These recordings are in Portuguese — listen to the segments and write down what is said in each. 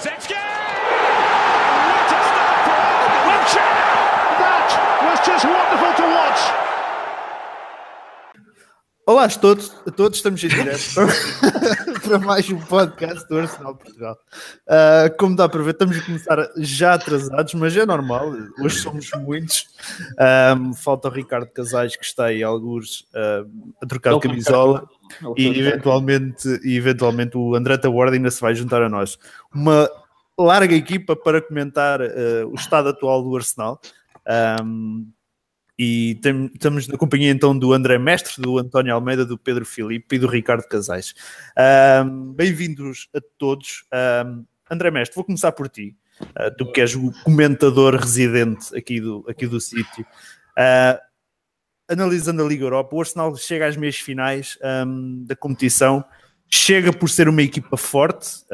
Kulusevski! What a start for Wiltshire! That was just wonderful to watch. Olá a todos, a todos estamos em direto para, mais um podcast do Arsenal Portugal. Uh, como dá para ver, estamos a começar já atrasados, mas é normal, hoje somos muitos. Um, falta o Ricardo Casais que está aí alguns uh, a trocar de camisola e eventualmente, e eventualmente o André Taward ainda se vai juntar a nós. Uma larga equipa para comentar uh, o estado atual do Arsenal. Um, e estamos na companhia então do André Mestre, do António Almeida, do Pedro Filipe e do Ricardo Casais. Um, Bem-vindos a todos. Um, André Mestre, vou começar por ti. Uh, tu que és o comentador residente aqui do, aqui do sítio. Uh, analisando a Liga Europa, o Arsenal chega às meias finais um, da competição, chega por ser uma equipa forte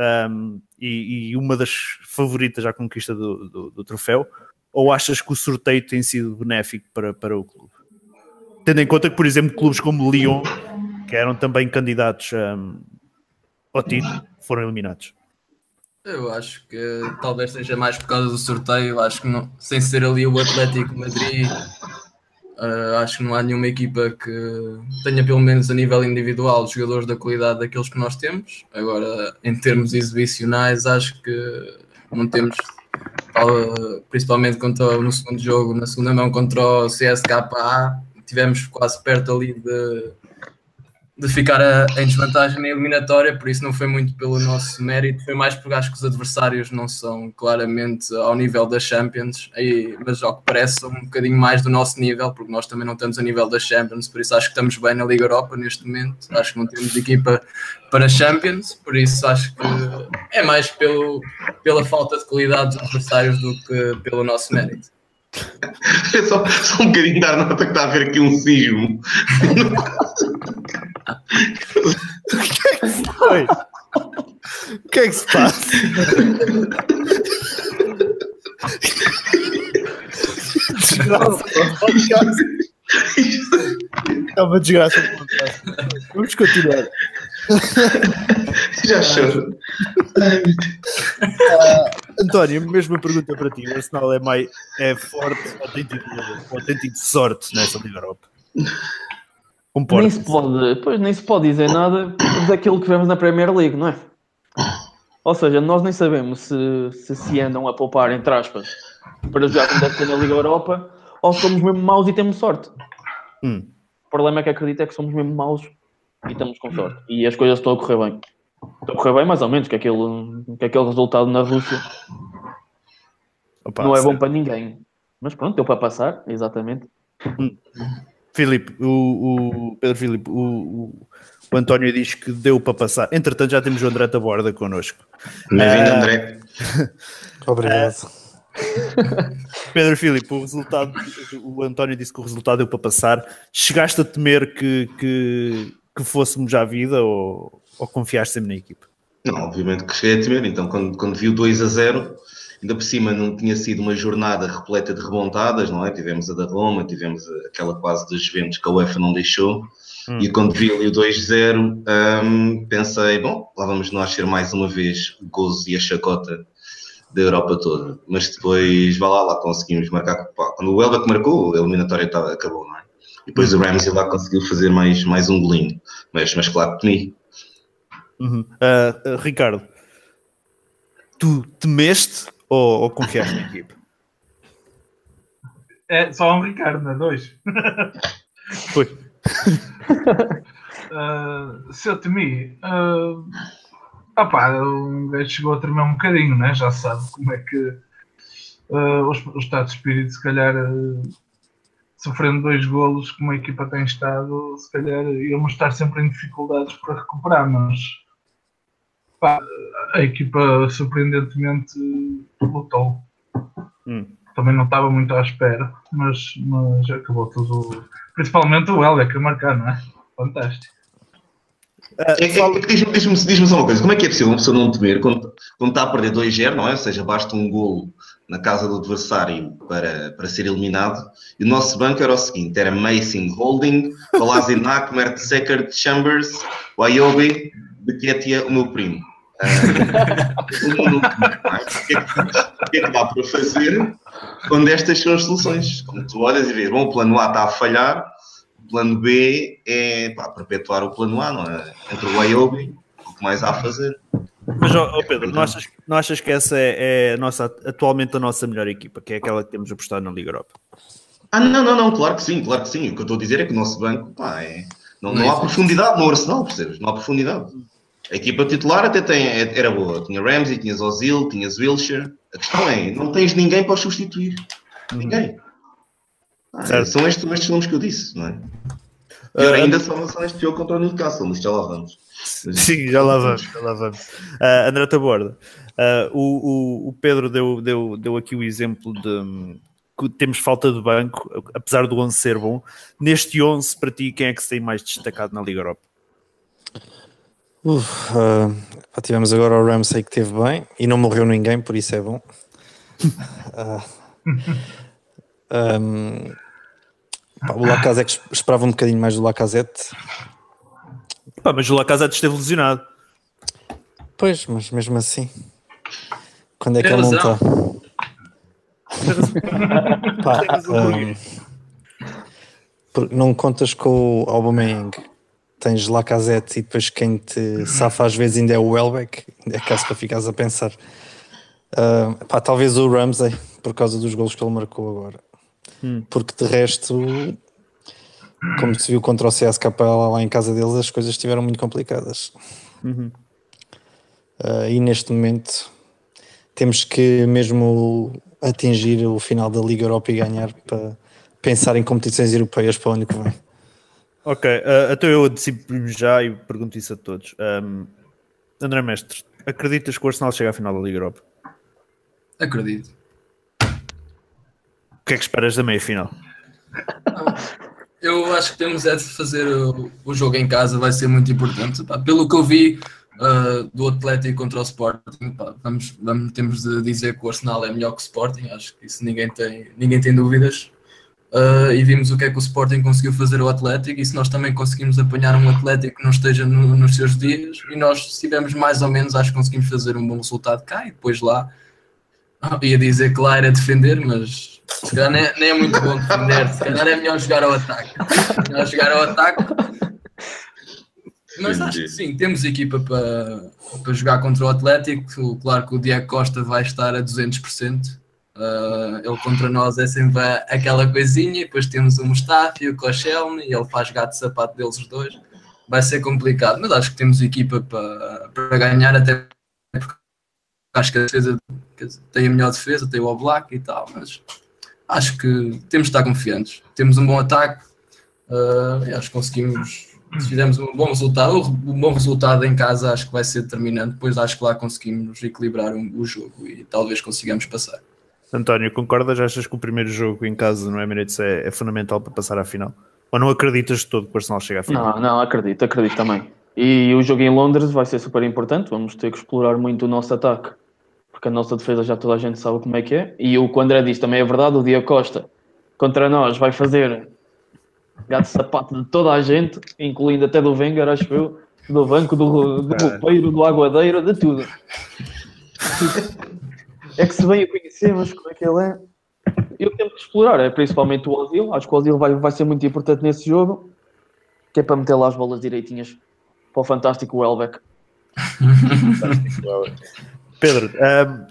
e, e, uma das favoritas à conquista do, do, do troféu ou achas que o sorteio tem sido benéfico para, para o clube? Tendo em conta que, por exemplo, clubes como Lyon, que eram também candidatos um, ao título, foram eliminados. Eu acho que talvez seja mais por causa do sorteio. Acho que não, sem ser ali o Atlético Madrid, uh, acho que não há nenhuma equipa que tenha, pelo menos a nível individual, jogadores da qualidade daqueles que nós temos. Agora, em termos exibicionais, acho que não temos principalmente contra, no segundo jogo, na segunda mão contra o CSKA, tivemos quase perto ali de, de ficar a, em desvantagem na eliminatória, por isso não foi muito pelo nosso mérito, foi mais porque acho que os adversários não são claramente ao nível das Champions, aí, mas ao que parece um bocadinho mais do nosso nível, porque nós também não estamos a nível das Champions, por isso acho que estamos bem na Liga Europa neste momento, acho que não temos equipa para Champions, por isso acho que é mais pelo, pela falta de qualidade dos adversários do que pelo nosso mérito. É só, só um bocadinho dar nota que está a haver aqui um sismo. o que é que foi? O que é que se passa? É uma desgraça. Vamos continuar. Já choro. Uh, António, mesma pergunta para ti. O Arsenal é, mais, é forte ou tem tido, ou tem tido sorte nessa Liga Europa? Nem se, pode, pois, nem se pode dizer nada daquilo que vemos na Premier League, não é? Ou seja, nós nem sabemos se se, se andam a poupar, entre aspas, para jogar como deve ser na Liga Europa, ou somos mesmo maus e temos sorte. Hum. O problema é que acredito é que somos mesmo maus e estamos com sorte. E as coisas estão a correr bem. Estão a correr bem, mais ou menos, que aquele, que aquele resultado na Rússia Opa, não é bom para ninguém. Mas pronto, deu para passar, exatamente. Hum. Filipe, o, o Pedro Filipe, o, o, o, António diz que deu para passar. Entretanto, já temos o André Taborda connosco. Bem-vindo, uh, André. Obrigado. Pedro Filipe, o resultado, o António disse que o resultado deu para passar. Chegaste a temer que, que, que fôssemos à vida ou, ou confiaste sempre na equipe? Não, obviamente que cheguei a temer. Então, quando, quando vi o 2 a 0, ainda por cima não tinha sido uma jornada repleta de remontadas, não é? Tivemos a da Roma, tivemos aquela quase dos Juventus que a UEFA não deixou. Hum. E quando vi ali o 2-0, um, pensei, bom, lá vamos nós ser mais uma vez o gozo e a chacota da Europa toda. Mas depois, vá lá, lá conseguimos marcar. Quando o Elba que marcou, a eliminatória acabou, não é? E depois o Ramsey lá conseguiu fazer mais, mais um golinho. Mas, mas claro, temi. Uhum. Uh, uh, Ricardo, tu temeste ou, ou confiaste na equipe? É só um Ricardo, não é? Dois. Foi. uh, se eu temi. Uh, opá, o gajo chegou a tremer um bocadinho, né? já sabe como é que uh, o, estado de espírito, se calhar, uh, sofrendo dois golos, como a equipa tem estado, se calhar íamos estar sempre em dificuldades para recuperar, mas pá, a equipa surpreendentemente lutou. Hum. Também não estava muito à espera, mas, mas acabou tudo. Principalmente o Helder a marcar, não é? Fantástico. É, é, é Diz-me diz diz só uma coisa: como é que é possível uma pessoa não temer quando, quando está a perder 2-0, não é? Ou seja, basta um golo na casa do adversário para, para ser eliminado. E o nosso banco era o seguinte: era Mason Holding, Kolasinac, Mertesacker, Chambers, Wayobi, O meu primo. Uh, o que, é que, o que é que dá para fazer quando estas são as soluções? Quando tu olhas e vês, bom, o plano A está a falhar, o plano B é pá, perpetuar o plano A, não é? Entre o Wyoming, o que mais há a fazer? Mas, oh, Pedro, não achas, não achas que essa é, é a nossa, atualmente a nossa melhor equipa, que é aquela que temos apostado na Liga Europa? Ah, não, não, não, claro que sim, claro que sim. O que eu estou a dizer é que o nosso banco, pá, é... não, não há profundidade no Arsenal, percebes? Não há profundidade. A equipa titular até tem, era boa. Tinha Ramsey, tinhas Ozil, tinhas Wilshire. A questão é, não tens ninguém para substituir. Ninguém. Ah, são estes, estes nomes que eu disse, não é? E uh, ainda só, só este jogo contra o Newcastle, mas já lá vamos. Sim, já lá vamos, já lá vamos. Uh, André Taborda, uh, o, o, o, Pedro deu, deu, deu aqui o exemplo de que temos falta de banco, apesar do 11 ser bom. Neste 11, para ti, quem é que se tem mais destacado na Liga Europa? Uf, uh, tivemos agora o Ramsey que teve bem e não morreu ninguém, por isso é bom. uh, um, pá, o Lacazette esperava um bocadinho mais do Lacazette. Pá, mas o Lacazette esteve lesionado. Pois, mas mesmo assim, quando é que ele não está? Pá, um, não contas com o Aubameyang tens Lacazette e depois quem te safa às vezes ainda é o Welbeck, é caso para ficares a pensar. Uh, pá, talvez o Ramsey, por causa dos gols que ele marcou agora. Hum. Porque de resto, como se viu contra o CSK lá em casa deles, as coisas estiveram muito complicadas. Uhum. Uh, e neste momento temos que mesmo atingir o final da Liga Europa e ganhar para pensar em competições europeias para o ano que vem. Ok, uh, então eu antecipo já e pergunto isso a todos. Um, André Mestre, acreditas que o Arsenal chega à final da Liga Europa? Acredito. O que é que esperas da meia final? Eu acho que temos é de fazer o, o, jogo em casa, vai ser muito importante. Pá, pelo que eu vi uh, do Atlético contra o Sporting, pá, vamos, vamos, temos de dizer que o Arsenal é melhor que o Sporting, acho que isso ninguém tem, ninguém tem dúvidas uh, e vimos o que é que o Sporting conseguiu fazer ao Atlético e se nós também conseguimos apanhar um Atlético que não esteja no, nos seus dias e nós se tivermos mais ou menos acho que conseguimos fazer um bom resultado cá e depois lá ah, ia dizer que lá era defender mas se calhar nem, nem é muito bom defender se calhar é melhor jogar ao ataque melhor jogar ao ataque mas acho que sim, temos equipa para, para jogar contra o Atlético. Claro que o Diego Costa vai estar a 200%. Uh, ele contra nós é sempre aquela coisinha, e depois temos o Mustafi, o Koscielny, e ele faz gato sapato deles os dois. Vai ser complicado, mas acho que temos equipa para, para ganhar, até porque acho que a defesa tem a melhor defesa, tem o Oblak e tal, mas acho que temos de estar confiantes. Temos um bom ataque, uh, acho que conseguimos. Se fizermos um bom resultado, um bom resultado em casa acho que vai ser determinante, depois acho que lá conseguimos equilibrar o jogo e talvez consigamos passar. António, concordas? Achas que o primeiro jogo em casa no Emirates é, é fundamental para passar à final? Ou não acreditas de todo que o Arsenal chega à final? Não, não, acredito, acredito também. E o jogo em Londres vai ser super importante, vamos ter que explorar muito o nosso ataque, porque a nossa defesa já toda a gente sabe como é que é. E o que o André diz também é verdade, o Dia Costa contra nós vai fazer gato sapato de toda a gente, incluindo até do Wenger, acho eu, do banco, do, do roupeiro, do aguadeiro, de tudo. É que se bem a conhecer, mas como é que ele é? Eu tenho que explorar, é principalmente o Ozil. Acho que o Ozil vai, vai ser muito importante nesse jogo, que é para meter lá as bolas direitinhas para o fantástico Welbeck. Pedro,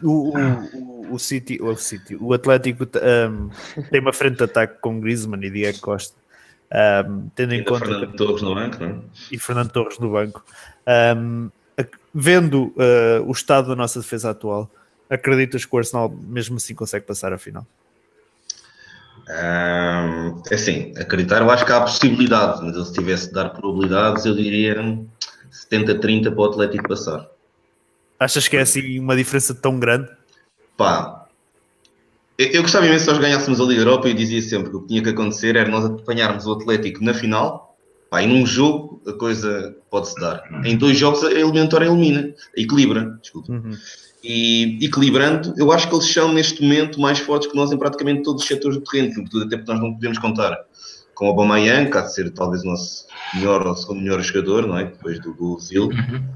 um, o, o, o, City, o, City, o Atlético um, tem uma frente de ataque com Griezmann e Diego Costa. Um, tendo e em conta Fernando que, Torres no banco, não é? E Fernando Torres no banco. Um, vendo uh, o estado da nossa defesa atual, acreditas que o Arsenal mesmo assim consegue passar a final? Um, é assim, acreditar, eu acho que há possibilidade, mas eu, se tivesse de dar probabilidades, eu diria 70-30 para o Atlético passar. Achas que é assim uma diferença tão grande? Pá, eu, eu gostava imenso se nós ganhássemos a Liga Europa e dizia sempre que o que tinha que acontecer era nós apanharmos o Atlético na final, pá, e num jogo a coisa pode-se dar. Em dois jogos a eliminatória elimina, equilibra, desculpa. Uhum e equilibrando, eu acho que eles são neste momento mais fortes que nós em praticamente todos os setores do terreno, sobretudo até porque nós não podemos contar com o Aubameyang, que há de ser talvez o nosso melhor ou segundo melhor jogador, não é? Depois do, Zil,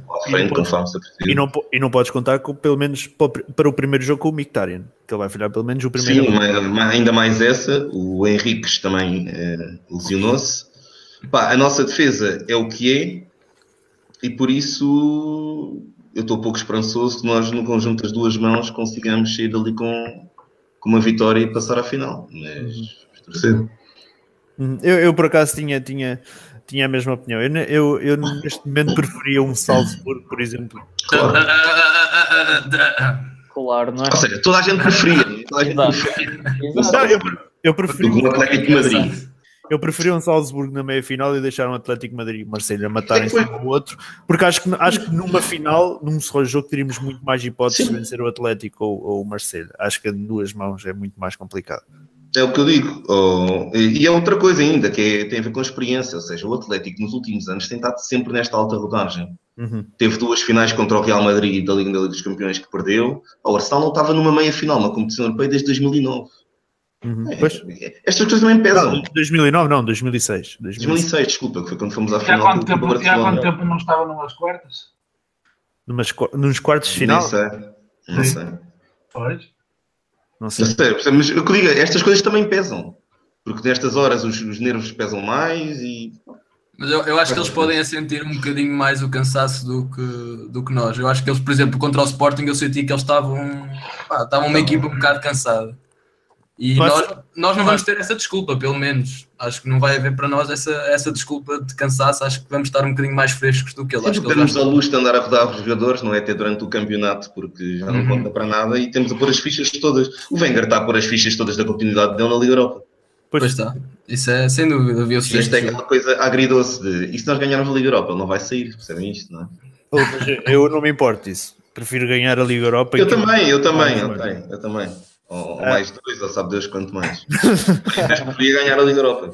à frente, conforme se E não, e não podes contar com, pelo menos para o, primeiro jogo com o Mkhitaryan, que ele vai falhar pelo menos o primeiro. Sim, ainda mais essa. O Henriques também eh, lesionou-se. Pá, a nossa defesa é o que é, e por isso eu estou pouco esperançoso que nós, no conjunto das duas mãos, consigamos sair dali com, com uma vitória e passar à final. Mas vamos torcer. Uhum. Eu, eu, por acaso tinha, tinha, tinha a mesma opinião. Eu, eu, eu neste momento preferia um Salzburgo, por exemplo. Claro. Claro, não é? Ou seja, toda a gente preferia. Toda a gente preferia. Não, eu, eu preferia o Atlético de Madrid. Eu preferia um Salzburgo na meia final e deixar um Atlético de Madrid e Marselha matarem É que foi- um ao outro, porque acho que, acho que numa final, num só jogo, teríamos muito mais hipóteses de Sim. vencer o Atlético ou, ou o Marselha. Acho que em duas mãos é muito mais complicado. É o que eu digo. Oh, e é outra coisa ainda, que é- tem a ver com a experiência. Ou seja, o Atlético nos últimos anos tem estado sempre nesta alta rodagem. Uhum. Teve duas finais contra o Real Madrid da Liga, da Liga dos Campeões que perdeu. O Arsenal não estava numa meia final na competição europeia desde 2009. Uhum. Pois, Estas coisas também pesam. não, 2009 não, 2006. 2006. 2006, desculpa, que foi quando fomos à E há final quanto tempo, há quanto tempo não estava numas quartas? Numas nos quartos de final? Nem sei. Não Sim. sei. Pois. Não sei. Não sei, mas o que eu digo, é, estas coisas também pesam. Porque nestas horas os, os nervos pesam mais e Mas eu, eu acho que eles podem sentir um bocadinho mais o cansaço do que, do que nós. Eu acho que eles, por exemplo, contra o Sporting, eu senti que eles estavam, pá, estavam uma equipa um bocado cansada. E Mas- nós, nós não vamos ter essa desculpa, pelo menos. Acho que não vai haver para nós essa, essa desculpa de cansaço. Acho que vamos estar um bocadinho mais frescos do que eles. Acho Sempre que temos ao luxo de andar a rodar os jogadores, não é? Até durante o campeonato, porque já não Uhum. conta para nada e temos a pôr as fichas todas. O Wenger está a pôr as fichas todas da continuidade dele na Liga Europa. Pois, Pois está. Isso é sem dúvida. Viu-se E isto é aquela coisa agridoce de e se nós ganharmos a Liga Europa, ele não vai sair, percebem isto, não é? Eu- eu não me importo disso. Prefiro ganhar a Liga Europa. e Eu também, eu também, Ah, ok, eu também. Ou, ou Ah. mais dois, ou sabe Deus quanto mais. Mas preferia ganhar a Liga Europa.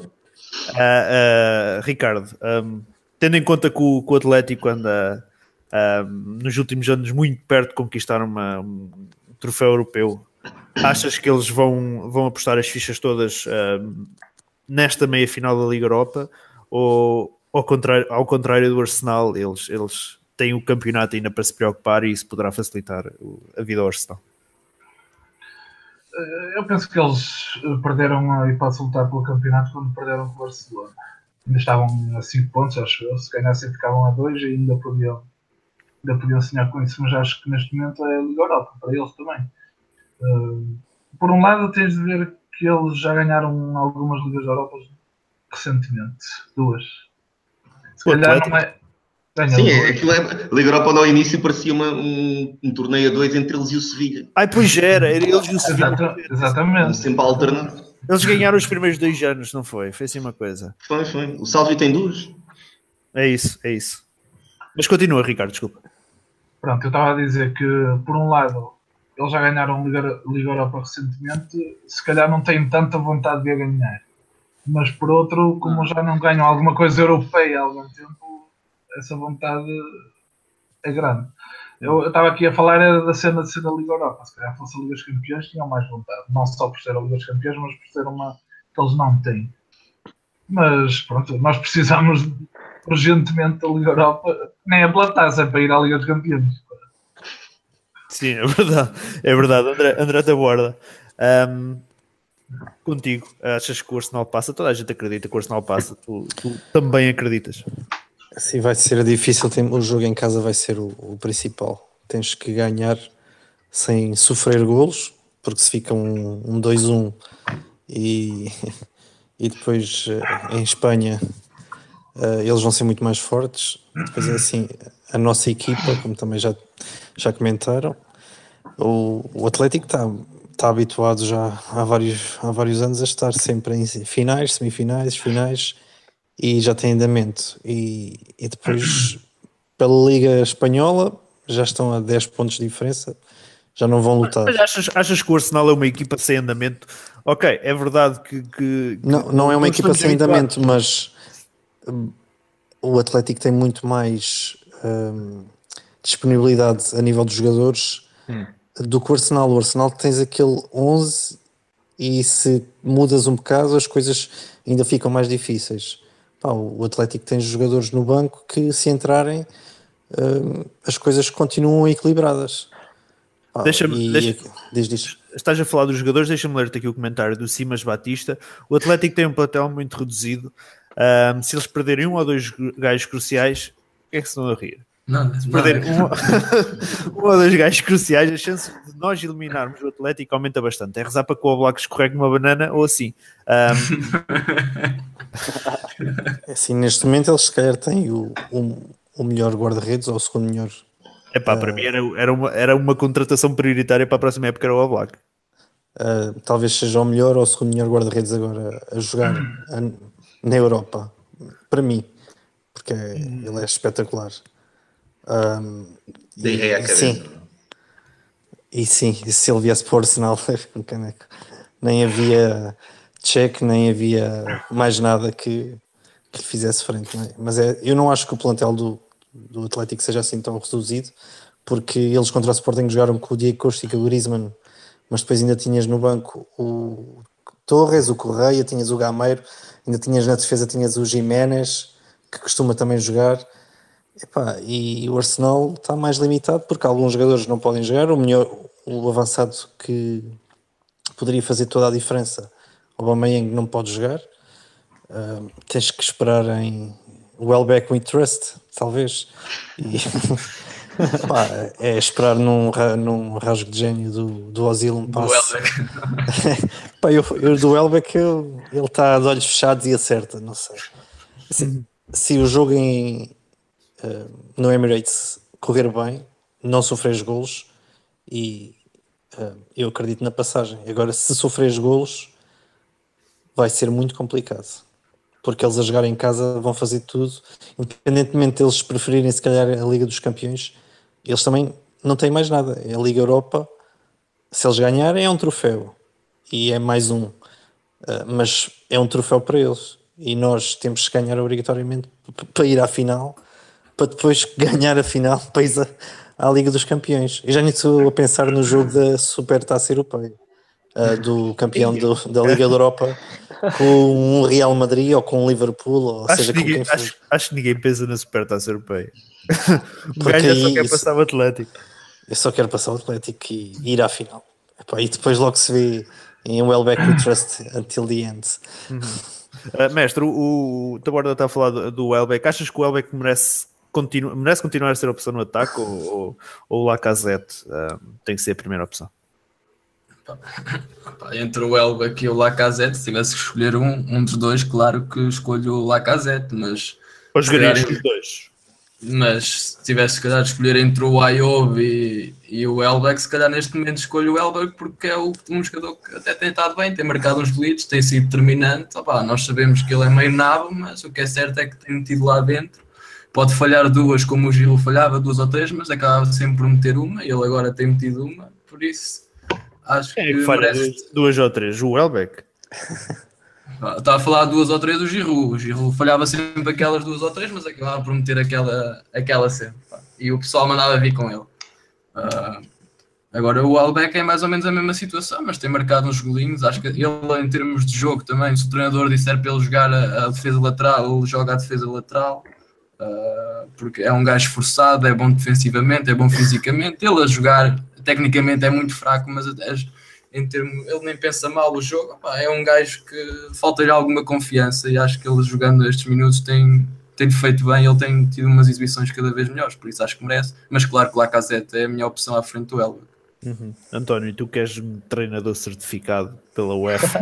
Ah, ah, Ricardo, ahm, tendo em conta que o, que o Atlético anda nos últimos anos muito perto de conquistar uma- um troféu europeu, achas que eles vão, vão apostar as fichas todas nesta meia final da Liga Europa ou ao contrário, ao contrário do Arsenal, eles, eles têm o campeonato ainda para se preocupar e isso poderá facilitar a vida ao Arsenal? Eu penso que eles eh, perderam a hipótese de lutar pelo campeonato quando perderam com o Barcelona. Ainda estavam a 5 pontos, acho eu. Se ganhassem, ficavam a 2 e ainda podiam, ainda podiam sonhar com isso. Mas acho que neste momento é a Liga Europa, para eles também. Eh, por um lado, tens de ver que eles já ganharam algumas Ligas Europas recentemente. Duas. Se calhar não é. Ganham Sim, é, aquilo é, Liga Europa no início parecia uma- um, um torneio a dois entre eles e o Sevilha. Ai, pois era, era eles e o Um exatamente. sempre alternado. Eles ganharam os primeiros dois anos, não foi? Foi assim uma coisa. Foi, foi. O Salvi tem duas. É isso, é isso. Mas continua, Ricardo, desculpa. Pronto, eu estava a dizer que, por um lado, eles já ganharam Liga, Liga Europa recentemente, se calhar não têm tanta vontade de a ganhar. Mas, por outro, como já não ganham alguma coisa europeia há algum tempo, essa vontade é grande. Eu estava aqui a falar era da cena de ser da Liga Europa. Se calhar fosse a Liga dos Campeões, tinham mais vontade. Não só por ser a Liga dos Campeões, mas por ser uma que eles não têm. Mas, pronto, nós precisamos urgentemente da Liga Europa, nem pela taça, é para ir à Liga dos Campeões. Sim, é verdade. É verdade, André, André da Borda. Ahm, contigo, achas que o Arsenal passa? Toda a gente acredita que o Arsenal passa. Tu, tu também acreditas. Assim vai ser difícil. O jogo em casa vai ser o, o principal. Tens que ganhar sem sofrer golos, porque se fica um, um 2-1 e, e depois eh, em Espanha eh, eles vão ser muito mais fortes. Depois é assim, a nossa equipa, como também já, já comentaram, o, o Atlético está está habituado já há vários, há vários anos a estar sempre em finais, semifinais, finais e já tem andamento. E, e depois, pela Liga Espanhola, já estão a 10 pontos de diferença, já não vão lutar. Mas achas, achas que o Arsenal é uma equipa sem andamento? Ok, é verdade que. que- Não, não é uma equipa sem andamento, mas hum, o Atlético tem muito mais hum, disponibilidade a nível dos jogadores Hum. do que o Arsenal. O Arsenal tens aquele 11 e se mudas um bocado as coisas ainda ficam mais difíceis. Pá, o Atlético tem jogadores no banco que se entrarem hum, as coisas continuam equilibradas. Deixa-me- deixa- diz, diz. Estás a falar dos jogadores, deixa-me ler-te aqui o comentário do Simas Batista. O Atlético tem um plantel muito reduzido. Ahm, se eles perderem um ou dois gajos cruciais, o que é que se estão a rir? Nada, Se nada. perderem um, um ou dois gajos cruciais, a chance de nós eliminarmos o Atlético aumenta bastante. É rezar para que o Oblak escorregue uma banana ou assim. Ahm, Assim, neste momento eles se calhar têm o, o, o melhor guarda-redes ou o segundo melhor. epá, para mim era, era, uma, era uma contratação prioritária para a próxima época era o Oblak. Uh, talvez seja o melhor ou o segundo melhor guarda-redes agora a jogar a- na Europa, para mim, porque é- ele é espetacular. Um, Dei rei à cabeça. sim, e sim, e se ele viesse para o Arsenal, nem havia check, nem havia mais nada que, que lhe fizesse frente. não é? Mas é, eu não acho que o plantel do, do Atlético seja assim tão reduzido, porque eles contra o Sporting jogaram com o Diego Costa e com o Griezmann, mas depois ainda tinhas no banco o Torres, o Correia, tinhas o Gameiro, ainda tinhas na defesa tinhas o Jiménez, que costuma também jogar. Epá, e o Arsenal está mais limitado porque alguns jogadores não podem jogar. O melhor, o avançado que poderia fazer toda a diferença, o Aubameyang não pode jogar. Ah, tens que esperar em Welbeck with Trust, talvez. E, pá, é esperar num, num rasgo de gênio do, do Ozil um. Welbeck. Pá, eu, eu do Welbeck ele está de olhos fechados e acerta, não sei. Se, se o jogo em, eh, no Emirates correr bem, não sofres golos e eh, eu acredito na passagem. Agora, se sofres golos, vai ser muito complicado. Porque eles a jogar em casa vão fazer tudo, independentemente deles preferirem se calhar a Liga dos Campeões, eles também não têm mais nada. É a Liga Europa, se eles ganharem é um troféu e é mais um, Uh, mas é um troféu para eles e nós temos que ganhar obrigatoriamente para ir à final, para depois ganhar a final para ir à, à Liga dos Campeões. Eu já nem estou a pensar no jogo da Super Taça Europeia, uh, do campeão do- da Liga da Europa com um Real Madrid ou com um Liverpool, ou Acho seja, que, com ninguém, quem for. acho, acho que ninguém pensa na Supertaça Europeia. o Porque gajo só quer isso- passar o Atlético. Eu só quero passar o Atlético e ir à final. Epá, e depois logo se vê em Welbeck We Trust until the end. Uh, mestre, o, o Taborda está a falar do, do Welbeck. Achas que o Welbeck merece, continu, merece continuar a ser a opção no ataque ou, ou, ou o Lacazette uh, tem que ser a primeira opção? Entre o Welbeck e o Lacazette, se tivesse que escolher um, um dos dois, claro que escolho o Lacazette, mas, Ou jogarias os dois? mas se tivesse se calhar de escolher entre o Ayoub e, e o Welbeck, se calhar neste momento escolho o Welbeck porque é o, um jogador que até tem estado bem, tem marcado uns golitos, tem sido determinante. Opá, nós sabemos que ele é meio nabo, mas o que é certo é que tem metido lá dentro. Pode falhar duas, como o Giro falhava, duas ou três, mas acaba sempre por meter uma. Ele agora tem metido uma, por isso acho é que falha merece- duas, ou três? O Welbeck? Está a falar duas ou três do Giroud. O Giroud falhava sempre aquelas duas ou três, mas acabava por meter aquela, aquela sempre. E o pessoal mandava vir com ele. Ah, agora o Albeck é mais ou menos a mesma situação, mas tem marcado uns golinhos. Acho que ele, em termos de jogo também, se o treinador disser para ele jogar a, a defesa lateral, ele joga a defesa lateral. Ah, porque é um gajo esforçado, é bom defensivamente, é bom fisicamente. Ele a jogar, tecnicamente, é muito fraco, mas as- em termos, ele nem pensa mal o jogo. É um gajo que falta-lhe alguma confiança e acho que ele jogando estes minutos tem, tem feito bem. Ele tem tido umas exibições cada vez melhores, por isso acho que merece. Mas claro que o Lacazette é a minha opção à frente do Elba. António, tu que és um treinador certificado pela UEFA,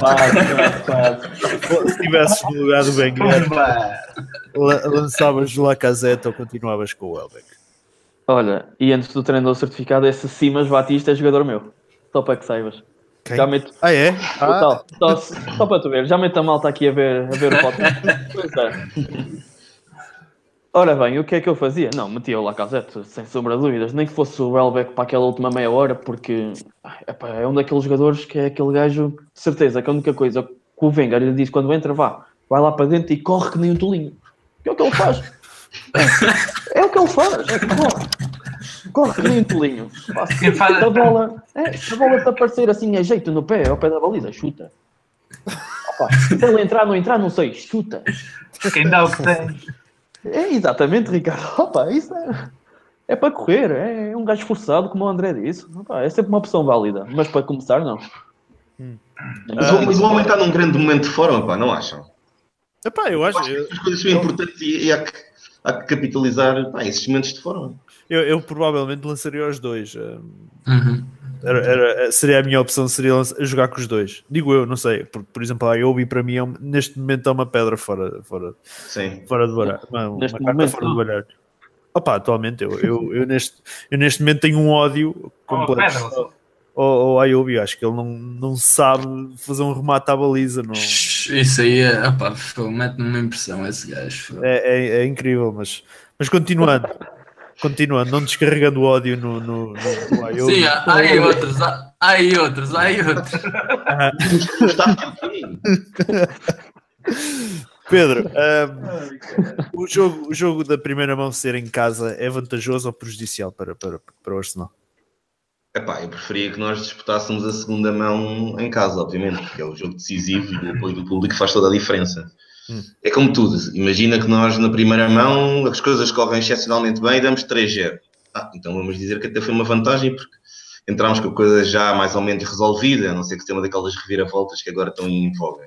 Quase, quase. se estivesses no lugar do Wenger, la- lançavas o Lacazette ou continuavas com o Welbeck? Olha, e antes do treinador certificado, esse Simas Batista é jogador meu. Só para que saibas. Quem? Já meto. Ah, é? Ah, Só, só, só para tu ver, já meto a malta aqui a ver, a ver o podcast. Pois é. Ora bem, o que é que eu fazia? Não, metia o Lacazette, sem sombra de dúvidas. Nem que fosse o Welbeck para aquela última meia hora, porque epá, é um daqueles jogadores que é aquele gajo, de certeza, que a única coisa que o Wenger lhe diz quando entra, vá, vai lá para dentro e corre que nem um tolinho. Que é o que ele faz. É, é o que ele faz, é que corre. Corre que nem um tolinho. Faz- a bola, é, se a bola te aparecer assim a jeito no pé, ao pé da baliza, chuta. Opa, se ele entrar, não entrar, não sei, chuta. Quem dá o que tem. É exatamente, Ricardo. Opa, isso é, é para correr, é um gajo esforçado, como o André disse. Opa, é sempre uma opção válida, mas para começar, não. Mas, o- mas o homem está num grande momento de forma, pá, não acham? Epá, eu acho. Eu, As coisas são importantes e, e há, que, há que capitalizar pá, esses momentos de forma. eu, eu provavelmente lançaria os dois. hum, Uhum. Era, era- seria a minha opção, seria jogar com os dois. Digo eu, não sei. Porque, por exemplo, a Iobi para mim é um- neste momento é uma pedra fora, fora, Sim. fora de baralho. Uma, uma carta momento, fora de baralho. Opa, atualmente eu, eu, eu, neste, eu neste momento tenho um ódio Uma completo só. ao, ao Ayobi. Acho que ele não, não sabe fazer um remate à baliza. Não, Isso aí é, mete-me uma impressão esse gajo. é, é, é incrível, mas, mas continuando. Continuando, não descarregando o ódio no, no, no. Sim, há, há aí outros, há, há aí outros, há aí outros. Pedro, ahm, o, jogo, o jogo da primeira mão ser em casa é vantajoso ou prejudicial para, para, para o Arsenal? Epá, eu preferia que nós disputássemos a segunda mão em casa, obviamente, porque é o jogo decisivo e o apoio do público faz toda a diferença. Hum. É como tudo, imagina que nós na primeira mão as coisas correm excepcionalmente bem e damos 3-0. Ah, então vamos dizer que até foi uma vantagem porque entramos com a coisa já mais ou menos resolvida, a não ser que se tenha uma daquelas reviravoltas que agora estão em voga.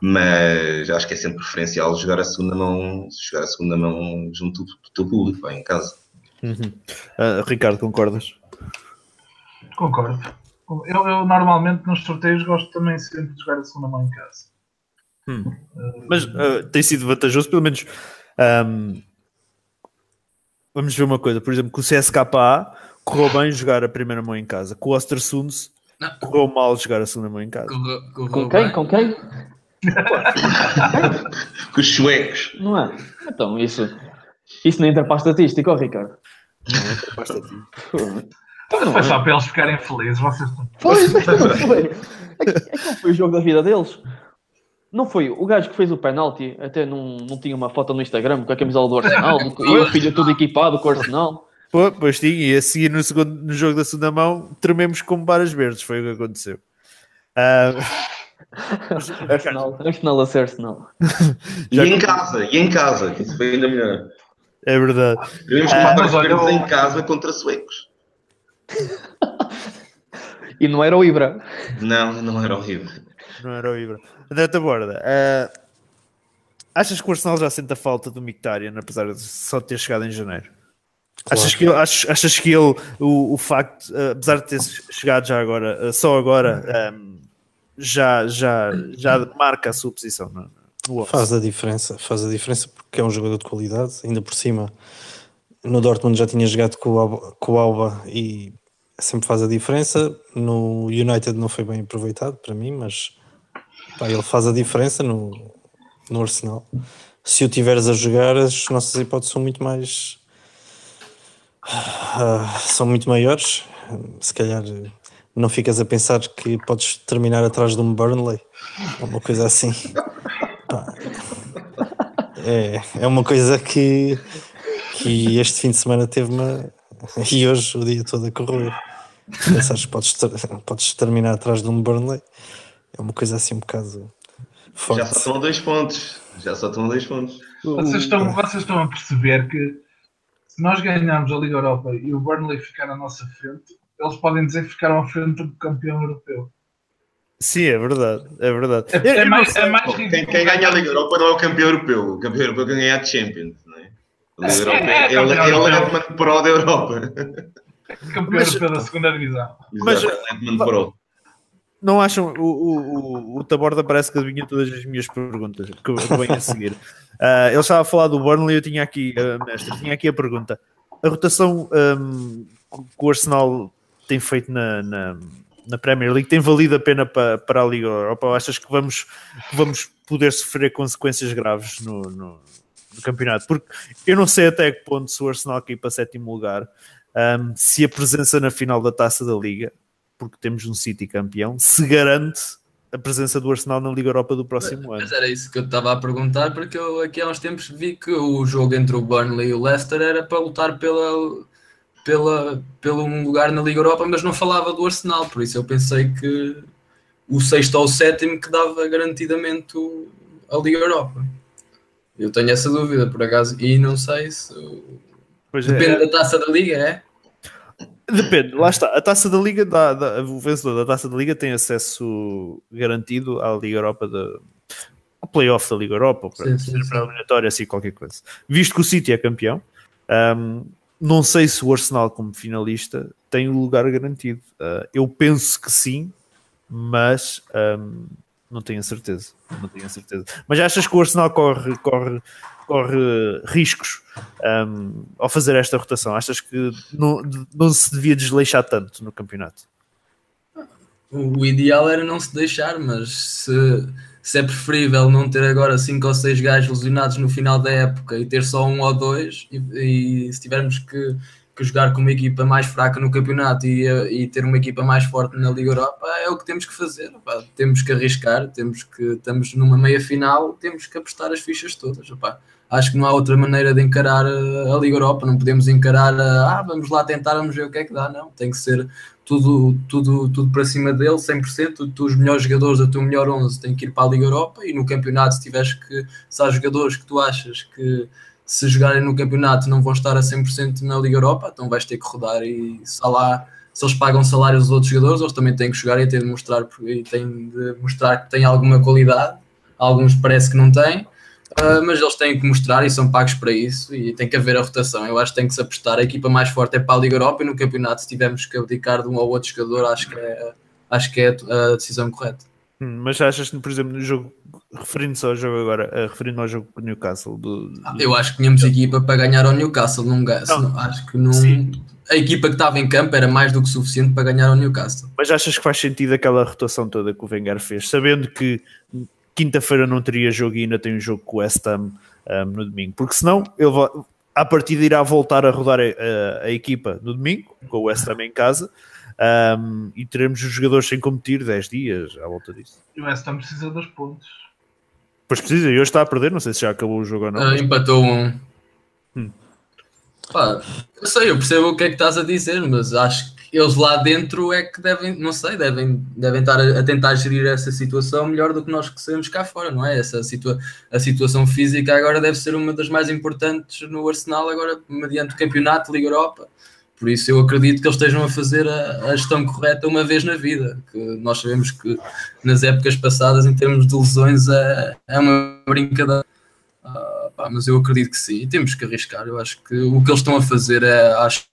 Mas acho que é sempre preferencial jogar a segunda mão, jogar a segunda mão junto do teu público, pá, em casa. Ah, Ricardo, concordas? Concordo. Eu, eu normalmente nos sorteios gosto também sempre de jogar a segunda mão em casa. Mas ah, tem sido vantajoso, pelo menos. ahm, vamos ver uma coisa, por exemplo, com o CSKA correu bem jogar a primeira mão em casa, com o Ostersunds Não. correu mal jogar a segunda mão em casa. Correu- correu Com quem? bem. Com quem? Com os suecos. Não é? Então, isso, isso não entra para a estatística, ó Ricardo. Basta ti. Então foi só para eles ficarem felizes. Vocês estão... Foi, foi. É que, é que não foi o jogo da vida deles. Não foi. O gajo que fez o penalti até não, não tinha uma foto no Instagram com a camisola do Arsenal e o filho todo equipado com o Arsenal. Pô, Pois tinha, e a seguir no, segundo, no jogo da segunda mão trememos como varas verdes, foi o que aconteceu. Ah, Arsenal, Arsenal a ser Arsenal. E em casa, e em casa, que isso foi ainda melhor. é verdade. Tivemos Ah, olha, verdes em casa contra suecos. E não era o Ibra. Não, não era horrível. Não era o Ibra. André Taborda, ah, achas que o Arsenal já sente a falta do Mictarian, apesar de só ter chegado em janeiro? Claro. Achas, que, ele- achas, achas que ele, o, o facto, ah, apesar de ter chegado já agora, ah, só agora, ah, já, já, já marca a sua posição no onze? Faz a diferença, faz a diferença porque é um jogador de qualidade, ainda por cima no Dortmund já tinha jogado com o Alba, com o Alba e sempre faz a diferença. No United não foi bem aproveitado para mim, mas pá, ele faz a diferença no, no Arsenal. Se o tiveres a jogar, as nossas hipóteses são muito mais ah, são muito maiores. Se calhar não ficas a pensar que podes terminar atrás de um Burnley, uma coisa assim. Pá, é, é uma coisa que, que este fim de semana teve-me e hoje o dia todo a correr. Pensares que podes, ter- podes terminar atrás de um Burnley é uma coisa assim um bocado Já forte. só estão a dois pontos. Já só estão a dois pontos. Vocês estão, vocês estão a perceber que se nós ganharmos a Liga Europa e o Burnley ficar à nossa frente, eles podem dizer que ficaram à frente do campeão europeu. Sim, é verdade, é verdade. É, é não mais, é mais Quem, quem ganha a Liga Europa não é o campeão europeu. O campeão europeu quem ganha a Champions, não é? A Liga É, Europa é, é, é é o Edmund Pro da Europa. campeão Mas- europeu da segunda divisão. Mas- Exato, Edmund Pro. Não acham? O, o, o, o Taborda parece que adivinha todas as minhas perguntas que venho a seguir. Ah, ele estava a falar do Burnley, eu tinha aqui, ah, mestre, tinha aqui a pergunta. A rotação ahm, que o Arsenal tem feito na, na, na Premier League tem valido a pena para, para a Liga Europa? Ou achas que vamos, vamos poder sofrer consequências graves no, no, no campeonato? Porque eu não sei até que ponto se o Arsenal cair para sétimo lugar, ahm, se a presença na final da Taça da Liga porque temos um City campeão, se garante a presença do Arsenal na Liga Europa do próximo ano. Mas era isso que eu estava a perguntar, porque eu aqui há uns tempos vi que o jogo entre o Burnley e o Leicester era para lutar pela, pela, pelo um lugar na Liga Europa, mas não falava do Arsenal, por isso eu pensei que o sexto ou o sétimo que dava garantidamente a Liga Europa. Eu tenho essa dúvida, por acaso, e não sei se. Pois é, Depende da taça da Liga, é? Depende, lá está. A taça da Liga, dá, dá- o vencedor da taça da Liga tem acesso garantido à Liga Europa, de, ao playoff da Liga Europa, para, Sim, sim, para a eliminatória, assim, qualquer coisa. Visto que o City é campeão, ahm, não sei se o Arsenal, como finalista, tem o lugar garantido. Ah, eu penso que sim, mas ahm, não tenho a certeza. Não tenho a certeza. Mas achas que o Arsenal corre, corre, corre riscos ahm, ao fazer esta rotação? Achas que não, não se devia desleixar tanto no campeonato? O ideal era não se deixar, mas se, se é preferível não ter agora cinco ou seis gajos lesionados no final da época e ter só um ou dois, e, e se tivermos que, que jogar com uma equipa mais fraca no campeonato e, e ter uma equipa mais forte na Liga Europa, é o que temos que fazer. Temos que arriscar, temos que estamos numa meia final, temos que apostar as fichas todas. Acho que não há outra maneira de encarar eh, a Liga Europa, não podemos encarar, eh, ah, vamos lá tentar, vamos ver o que é que dá, não. Tem que ser tudo, tudo, tudo para cima dele, 100%. Tu, tu, os melhores jogadores da tua melhor 11 têm que ir para a Liga Europa e no campeonato, se tiveres que, se há jogadores que tu achas que se jogarem no campeonato não vão estar a 100% na Liga Europa, então vais ter que rodar e se lá, se eles pagam salários dos outros jogadores, eles também têm que jogar e têm de mostrar, e têm de mostrar que têm alguma qualidade. Alguns parece que não têm, Uh, mas eles têm que mostrar e são pagos para isso e tem que haver a rotação. Eu acho que tem que se apostar. A equipa mais forte é para a Liga Europa e no campeonato, se tivermos que abdicar de um ou outro jogador, acho que é, acho que é a decisão correta. Hum, Mas achas que, por exemplo, no jogo, referindo-se ao jogo agora, eh, referindo ao jogo com o Newcastle, do, do- Ah, Eu acho que tínhamos equipa para ganhar ao Newcastle. Não, Não. acho que não. Sim. A equipa que estava em campo era mais do que suficiente para ganhar ao Newcastle. mas achas que faz sentido aquela rotação toda que o Wenger fez, sabendo que quinta-feira não teria jogo e ainda tem um jogo com o West Ham um, no domingo? Porque senão ele vai, à partida irá voltar a rodar a, a- a equipa no domingo, com o West Ham em casa, um, e teremos os jogadores sem competir 10 dias à volta disso. E o West Ham precisa dos pontos. Pois precisa, e hoje está a perder, não sei se já acabou o jogo ou não. Ah, mas- empatou um. Hum. Pá, eu sei, eu percebo o que é que estás a dizer, mas acho que eles lá dentro é que devem, não sei, devem, devem estar a, tentar gerir essa situação melhor do que nós que sabemos cá fora, não é? Essa situa a situação física agora deve ser uma das mais importantes no Arsenal, agora mediante o campeonato, Liga Europa. Por isso eu acredito que eles estejam a fazer a, a gestão correta uma vez na vida. Que nós sabemos que nas épocas passadas, em termos de lesões, é, é uma brincadeira. Ah, pá, mas eu acredito que sim, e temos que arriscar. Eu acho que o que eles estão a fazer é, acho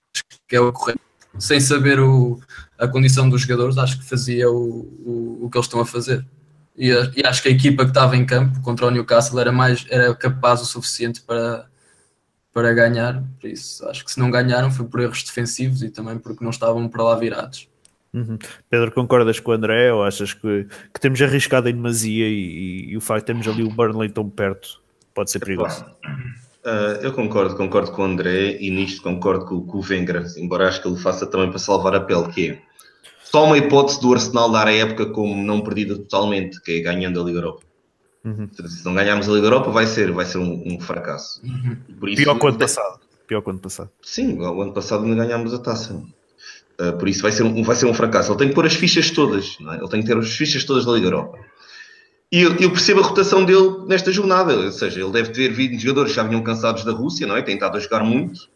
que é o correto. Sem saber o, a condição dos jogadores, acho que fazia o, o, o que eles estão a fazer. E, e acho que a equipa que estava em campo contra o Newcastle era, mais, era capaz o suficiente para, para ganhar. Por isso, acho que se não ganharam foi por erros defensivos e também porque não estavam para lá virados. Uhum. Pedro, concordas com o André ou achas que, que temos arriscado em demasia e, e- e o facto de termos ali o Burnley tão perto pode ser perigoso? Ah, eu concordo, concordo com o André e nisto concordo com, com o Wenger, embora acho que ele faça também para salvar a pele, que é só uma hipótese do Arsenal dar a época como não perdida totalmente, que é ganhando a Liga Europa. Uhum. Se não ganharmos a Liga Europa vai ser, vai ser um, um fracasso. Por isso- Pior que o ano passado. Pior que o ano passado. Sim, o ano passado ainda ganhámos a taça. Uh, por isso vai ser, um, vai ser um fracasso. Ele tem que pôr as fichas todas, não é? ele tem que ter as fichas todas da Liga Europa. E eu, percebo a rotação dele nesta jornada, ou seja, ele deve ter vindo jogadores que já vinham cansados da Rússia, não é? Tem estado a jogar muito.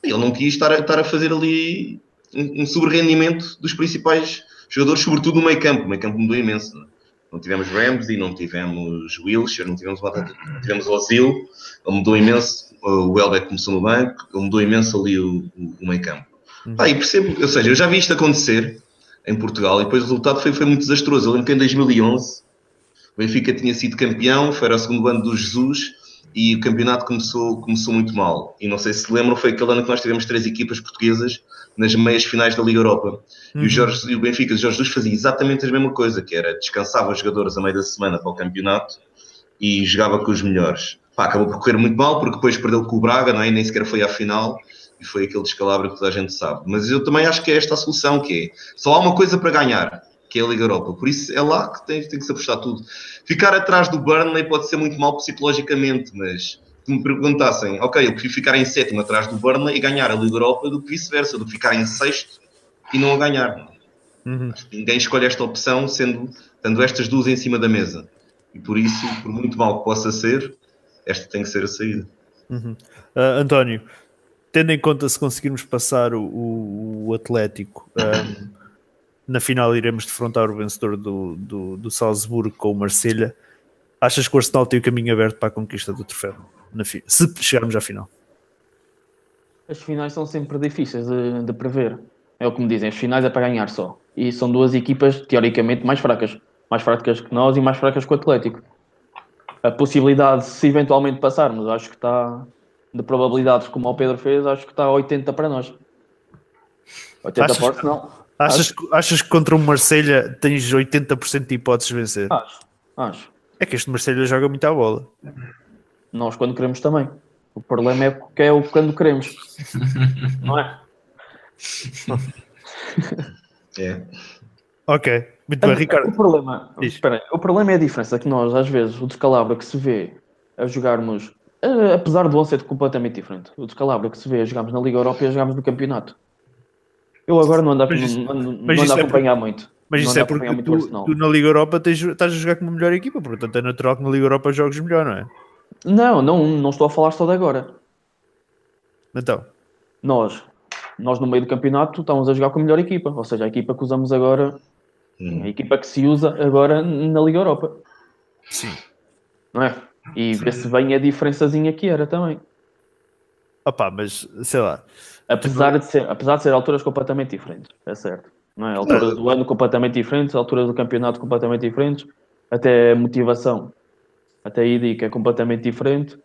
Ele não quis estar a, estar a fazer ali um, um sobre-rendimento dos principais jogadores, sobretudo no meio campo. O meio campo mudou imenso. Não, é? não tivemos Ramsey, não tivemos Wilshere, não tivemos, não tivemos Ozil. Ele mudou imenso. O Welbeck começou no banco, ele mudou imenso ali o, o, meio campo. Pá, e percebo, ou seja, eu já vi isto acontecer em Portugal e depois o resultado foi, foi muito desastroso. Eu lembro que em 2011 o Benfica tinha sido campeão, foi ao segundo ano do Jesus e o campeonato começou, começou muito mal. E não sei se lembram, foi aquele ano que nós tivemos três equipas portuguesas nas meias finais da Liga Europa. E, o Jorge, e o Benfica de Jorge Jesus fazia exatamente a mesma coisa, que era descansava os jogadores a meio da semana para o campeonato e jogava com os melhores. Pá, acabou por correr muito mal, porque depois perdeu com o Braga, não é? nem sequer foi à final, e foi aquele descalabro que toda a gente sabe. Mas eu também acho que é esta a solução, que é, só há uma coisa para ganhar, que é a Liga Europa. Por isso é lá que tem, tem que se apostar tudo. Ficar atrás do Burnley pode ser muito mal psicologicamente, mas que me perguntassem, ok, eu prefiro ficar em sétimo atrás do Burnley e ganhar a Liga Europa do que vice-versa, do que ficar em sexto e não a ganhar. Uhum. Ninguém escolhe esta opção sendo tendo estas duas em cima da mesa. E por isso, por muito mal que possa ser, esta tem que ser a saída. Uhum. Uh, António, tendo em conta se conseguirmos passar o, o, o Atlético, um, na final iremos defrontar o vencedor do, do, do Salzburgo com o Marselha. Achas que o Arsenal tem o caminho aberto para a conquista do troféu? Se chegarmos à final. As finais são sempre difíceis de, de prever. É o que me dizem, as finais é para ganhar só. E são duas equipas teoricamente mais fracas. Mais fracas que nós e mais fracas que o Atlético. A possibilidade, se eventualmente passarmos, acho que está de probabilidades, como o Pedro fez, acho que está a 80 para nós. 80 Achas- para não. Achas, que- achas que contra o Marselha tens 80% de hipóteses de vencer? Acho, acho. É que este Marselha joga muito à bola. Nós quando queremos também. O problema é que é o quando queremos. não é? É. Ok, muito bem, O Ricardo. problema, Diz. espera o problema é a diferença que nós, às vezes, o descalabro que se vê a jogarmos, eh, apesar do 11 ser completamente diferente, o descalabro que se vê a jogarmos na Liga Europa e a jogarmos no campeonato. Eu agora não ando a, Mas isso- não, não ando a é acompanhar muito. Mas isso é acompanhar porque o tu, Arsenal. tu na Liga Europa tens, estás a jogar com uma melhor equipa, portanto é natural que na Liga Europa jogues melhor, não é? Não, não, não estou a falar só de agora. Então, Nós, nós no meio do campeonato estamos a jogar com a melhor equipa, ou seja, a equipa que usamos agora, Hum. a equipa que se usa agora na Liga Europa. sim. Não é? E vê-se bem a diferençazinha que era também. Opá, mas sei lá. Apesar de, ser, apesar de ser alturas completamente diferentes, é certo. Não é? Alturas do ano completamente diferentes, alturas do campeonato completamente diferentes, até a motivação, até a que é completamente diferente.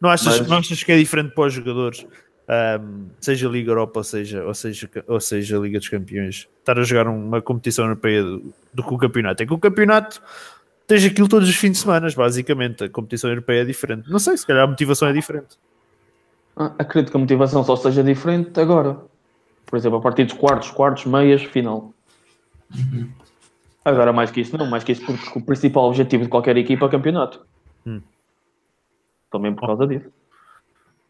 Não achas, Mas- não achas que é diferente para os jogadores, ahm, seja Liga Europa ou seja, ou, seja, ou seja Liga dos Campeões, estar a jogar uma competição europeia do, do que o campeonato? É que o campeonato tens aquilo todos os fins de semana, basicamente. A competição europeia é diferente. Não sei, se calhar a motivação é diferente. Ah, acredito que a motivação só seja diferente agora. Por exemplo, a partir dos quartos, quartos, meias, final. Agora, mais que isso, não. Mais que isso, porque o principal objetivo de qualquer equipa é o campeonato. Hum. Também por causa disso.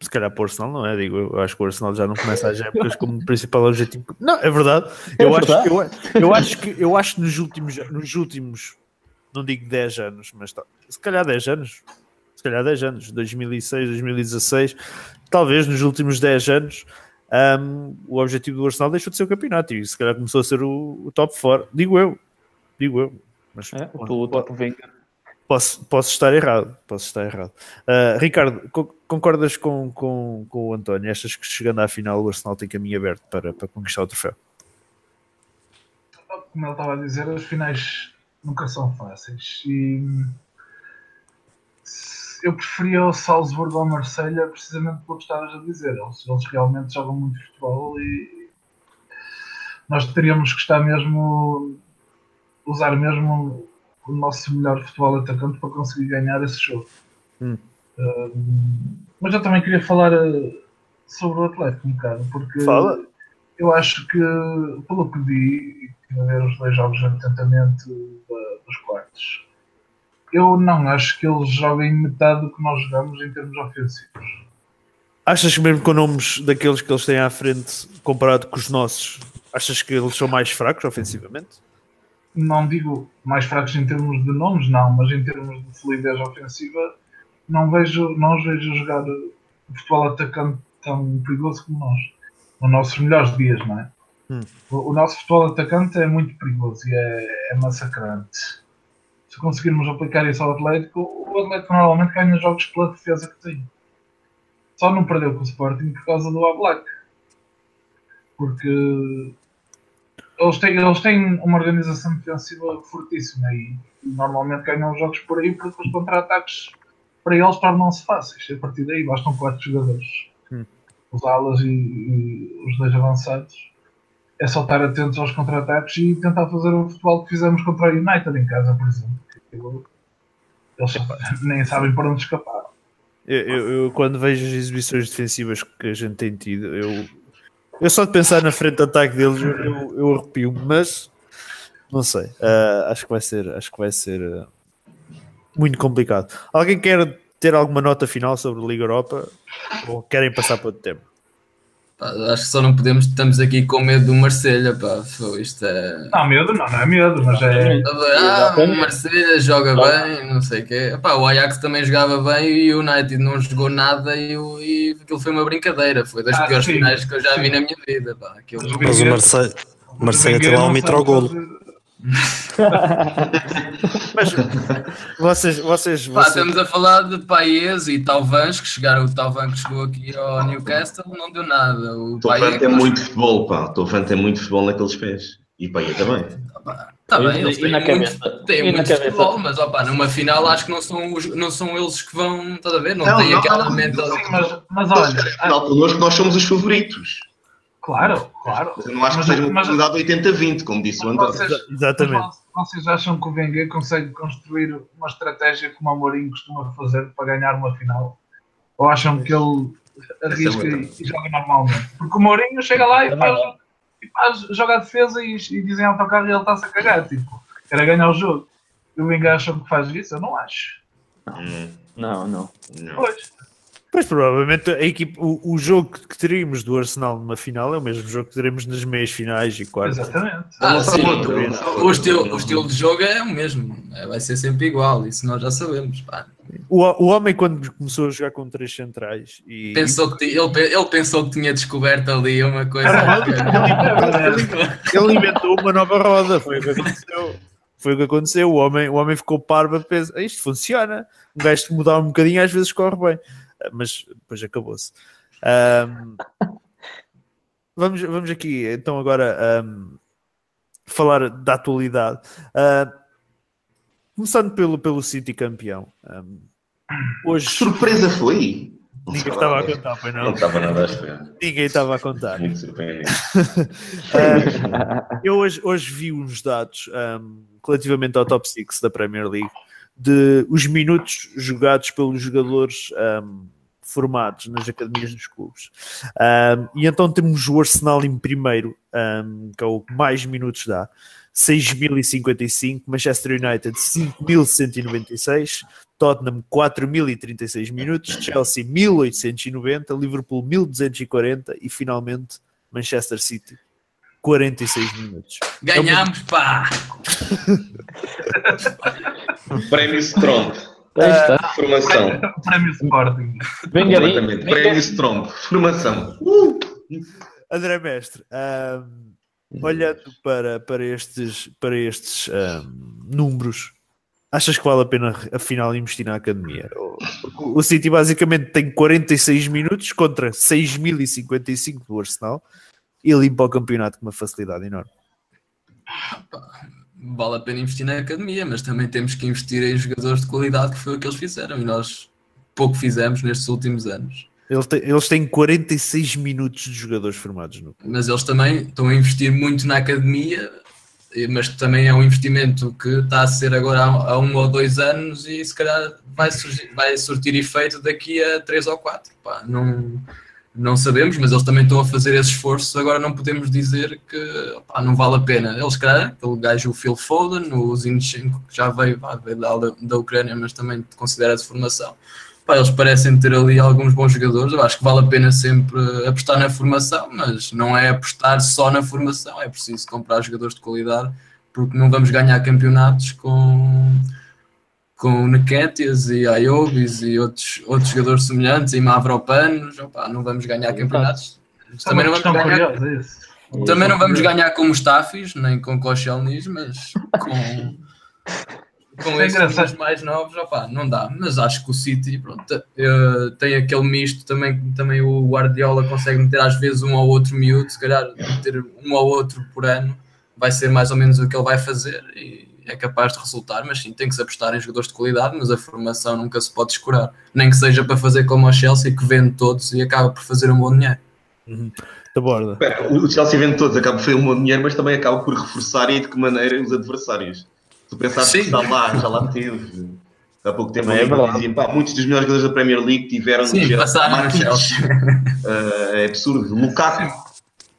Se calhar para o Arsenal não é, digo eu. Eu acho que o Arsenal já não começa as épocas como principal objetivo. Não, é verdade. Eu, É acho, verdade. eu, eu acho que eu acho que nos últimos, nos últimos, não digo 10 anos, mas tá- se calhar 10 anos, se calhar 10 anos, 2006, 2016, talvez nos últimos 10 anos, ahm, o objetivo do Arsenal deixou de ser o campeonato e se calhar começou a ser o, o top 4. Digo eu, digo eu. Mas É, o, o top venga. Posso, posso estar errado, posso estar errado. Uh, Ricardo, co- concordas com, com, com o António? Achas que chegando à final o Arsenal tem caminho aberto para, para conquistar o troféu? como ele estava a dizer, as finais nunca são fáceis. E se- eu preferia o Salzburgo ao Marselha precisamente pelo que estavas a dizer. Eles, eles realmente jogam muito futebol e nós teríamos que estar mesmo usar mesmo o nosso melhor futebol atacante para conseguir ganhar esse jogo. Hum. Um, mas eu também queria falar eh, sobre o Atlético um bocado, porque Fala. eu acho que, pelo que vi, e ver os dois jogos atentamente da- dos quartos, eu não acho que eles joguem metade do que nós jogamos em termos ofensivos. Achas que mesmo com nomes daqueles que eles têm à frente comparado com os nossos, achas que eles são mais fracos ofensivamente? Não digo mais fracos em termos de nomes, não, mas em termos de fluidez ofensiva, não vejo, não os vejo jogar futebol atacante tão perigoso como nós. Nos nossos melhores dias, não é? Hum. O, o nosso futebol atacante é muito perigoso e é, é massacrante. Se conseguirmos aplicar isso ao Atlético, o Atlético normalmente ganha jogos pela defesa que tem. Só não perdeu com o Sporting por causa do Oblak. Porque eles têm, eles têm uma organização defensiva fortíssima e, normalmente ganham os jogos por aí porque os contra-ataques para eles tornam-se fáceis. A partir daí bastam quatro jogadores. Hum. Os alas e, e os dois avançados. É só estar atentos aos contra-ataques e tentar fazer o futebol que fizemos contra a United em casa, por exemplo. Eles nem sabem para onde escapar. Eu, eu- eu, quando vejo as exibições defensivas que a gente tem tido, eu, eu só de pensar na frente de ataque deles, eu, eu, arrepio, mas não sei. Ah, acho que vai ser, acho que vai ser ah, muito complicado. Alguém quer ter alguma nota final sobre a Liga Europa ou querem passar para outro tempo? Pá, acho que só não podemos, estamos aqui com medo do Marselha, pá, foi, isto é... Não, medo não, não é medo, mas é. Ah, o Marselha joga bem, não sei o quê. Pá, o Ajax também jogava bem e o United não jogou nada e, o- e aquilo foi uma brincadeira. Foi das Ah, piores sim, finais que eu já vi sim. na minha vida. Pá. Aquilo... Mas o Marseille tem lá um mitrogolo. Mas vocês, vocês, Pá, vocês estamos a falar de Paes e Talvans, que chegaram, o Talvan que chegou aqui ao Newcastle, não deu nada. O Tovan Payet tem muito futebol, pá. O Tovan tem muito futebol naqueles pés. E Paia também. Tá bem, eles têm na muito, cabeça? têm na muito futebol, mas opa, numa final acho que não são, os, não são eles que vão, estás a ver? Não, Não, tem não, aquela não, mentalidade. Sim, mas, mas olha, Afinal, connosco nós somos os favoritos. Claro, claro. Eu não acho que Mas- seja uma mas- possibilidade de 80-20, como disse o António. Vocês, exatamente. vocês acham que o Wenger consegue construir uma estratégia como o Mourinho costuma fazer para ganhar uma final? Ou acham que ele arrisca Essa é e, joga normalmente? Porque o Mourinho chega lá e faz, e faz joga a defesa e, e dizem autocarro e ele está-se a cagar. Tipo, quer ganhar o jogo. E o Wenger acham que faz isso? Eu não acho. Hum, Não, não. não. Pois. Pois provavelmente a equipe, o, o jogo que teríamos do Arsenal numa final é o mesmo jogo que teremos nas meias finais e quartas. Exatamente. Ah, sim, outro, o, estilo, o estilo de jogo é o mesmo, é, vai ser sempre igual, isso nós já sabemos. pá. O, o homem quando começou a jogar com três centrais e Pensou que, ele, ele pensou que tinha descoberto ali uma coisa. ele inventou uma nova roda, foi o que aconteceu. Foi o que aconteceu. O homem, o homem ficou parvo, pensa, "Ah, isto funciona. Um gajo que mudar um bocadinho às vezes corre bem, mas depois acabou-se. Ahm, vamos, vamos aqui então agora ahm, falar da atualidade. Ah, começando pelo, pelo City campeão. Que hoje surpresa foi? ninguém estava a contar, foi Não não? estava nada a esperar. Ninguém estava a contar. Muito surpreendente. Uh, eu hoje, hoje vi uns dados um, relativamente ao top 6 da Premier League de os minutos jogados pelos jogadores um, formados nas academias dos clubes. Um, e então temos o Arsenal em primeiro, um, que é o que mais minutos dá, 6.055, Manchester United 5.196, Tottenham 4.036 minutos, Chelsea 1.890, Liverpool 1.240 e finalmente Manchester City 46 minutos. Ganhámos, pá! Prémio Strong. Aí está. Formação. Prémio Sporting. Completamente. Prémio Strong. Formação. André Mestre, ahm, olhando para, para estes, para estes ahm, números, achas que vale a pena afinal investir na academia? O, o City basicamente tem 46 minutos contra 6.055 do Arsenal e limpa o campeonato com uma facilidade enorme. Vale a pena investir na academia, mas também temos que investir em jogadores de qualidade, que foi o que eles fizeram e nós pouco fizemos nestes últimos anos. Eles têm 46 minutos de jogadores formados no Mas eles também estão a investir muito na academia, mas também é um investimento que está a ser agora há, há um ou dois anos e se calhar vai, surgir- vai surtir efeito daqui a três ou quatro. Pá, não, não sabemos, mas eles também estão a fazer esse esforço. Agora não podemos dizer que não vale a pena. Eles, calhar, aquele gajo, o Phil Foden, o Zinchenko, que já veio, pá, veio da, da Ucrânia, mas também considera-se formação. Pá, eles parecem ter ali alguns bons jogadores. Eu acho que vale a pena sempre apostar na formação, mas não é apostar só na formação, é preciso comprar jogadores de qualidade, porque não vamos ganhar campeonatos com, com Neketias e Ayobis e outros, outros jogadores semelhantes, e Mavropanos. Opá, não vamos ganhar campeonatos. Também não vamos ganhar isso. também não vamos ganhar com Mustafis, nem com Koscielnis, mas com, com É esses mais novos, opá, não dá. Mas acho que o City pronto, eh, tem aquele misto também, também o Guardiola consegue meter às vezes um ou outro miúdo, se calhar meter um ou outro por ano vai ser mais ou menos o que ele vai fazer e é capaz de resultar, mas sim, tem que se apostar em jogadores de qualidade, mas a formação nunca se pode escurar. Nem que seja para fazer como o Chelsea, que vende todos e acaba por fazer um bom dinheiro. da borda. O Chelsea vende todos, acaba por ser um bom dinheiro, mas também acaba por reforçar e de que maneira os adversários. Tu pensaste Sim. que está lá, já lá teve. Há pouco tempo É dizia, pá, muitos dos melhores jogadores da Premier League tiveram Sim, Chelsea. passaram no Chelsea. ah, é absurdo. Lukaku.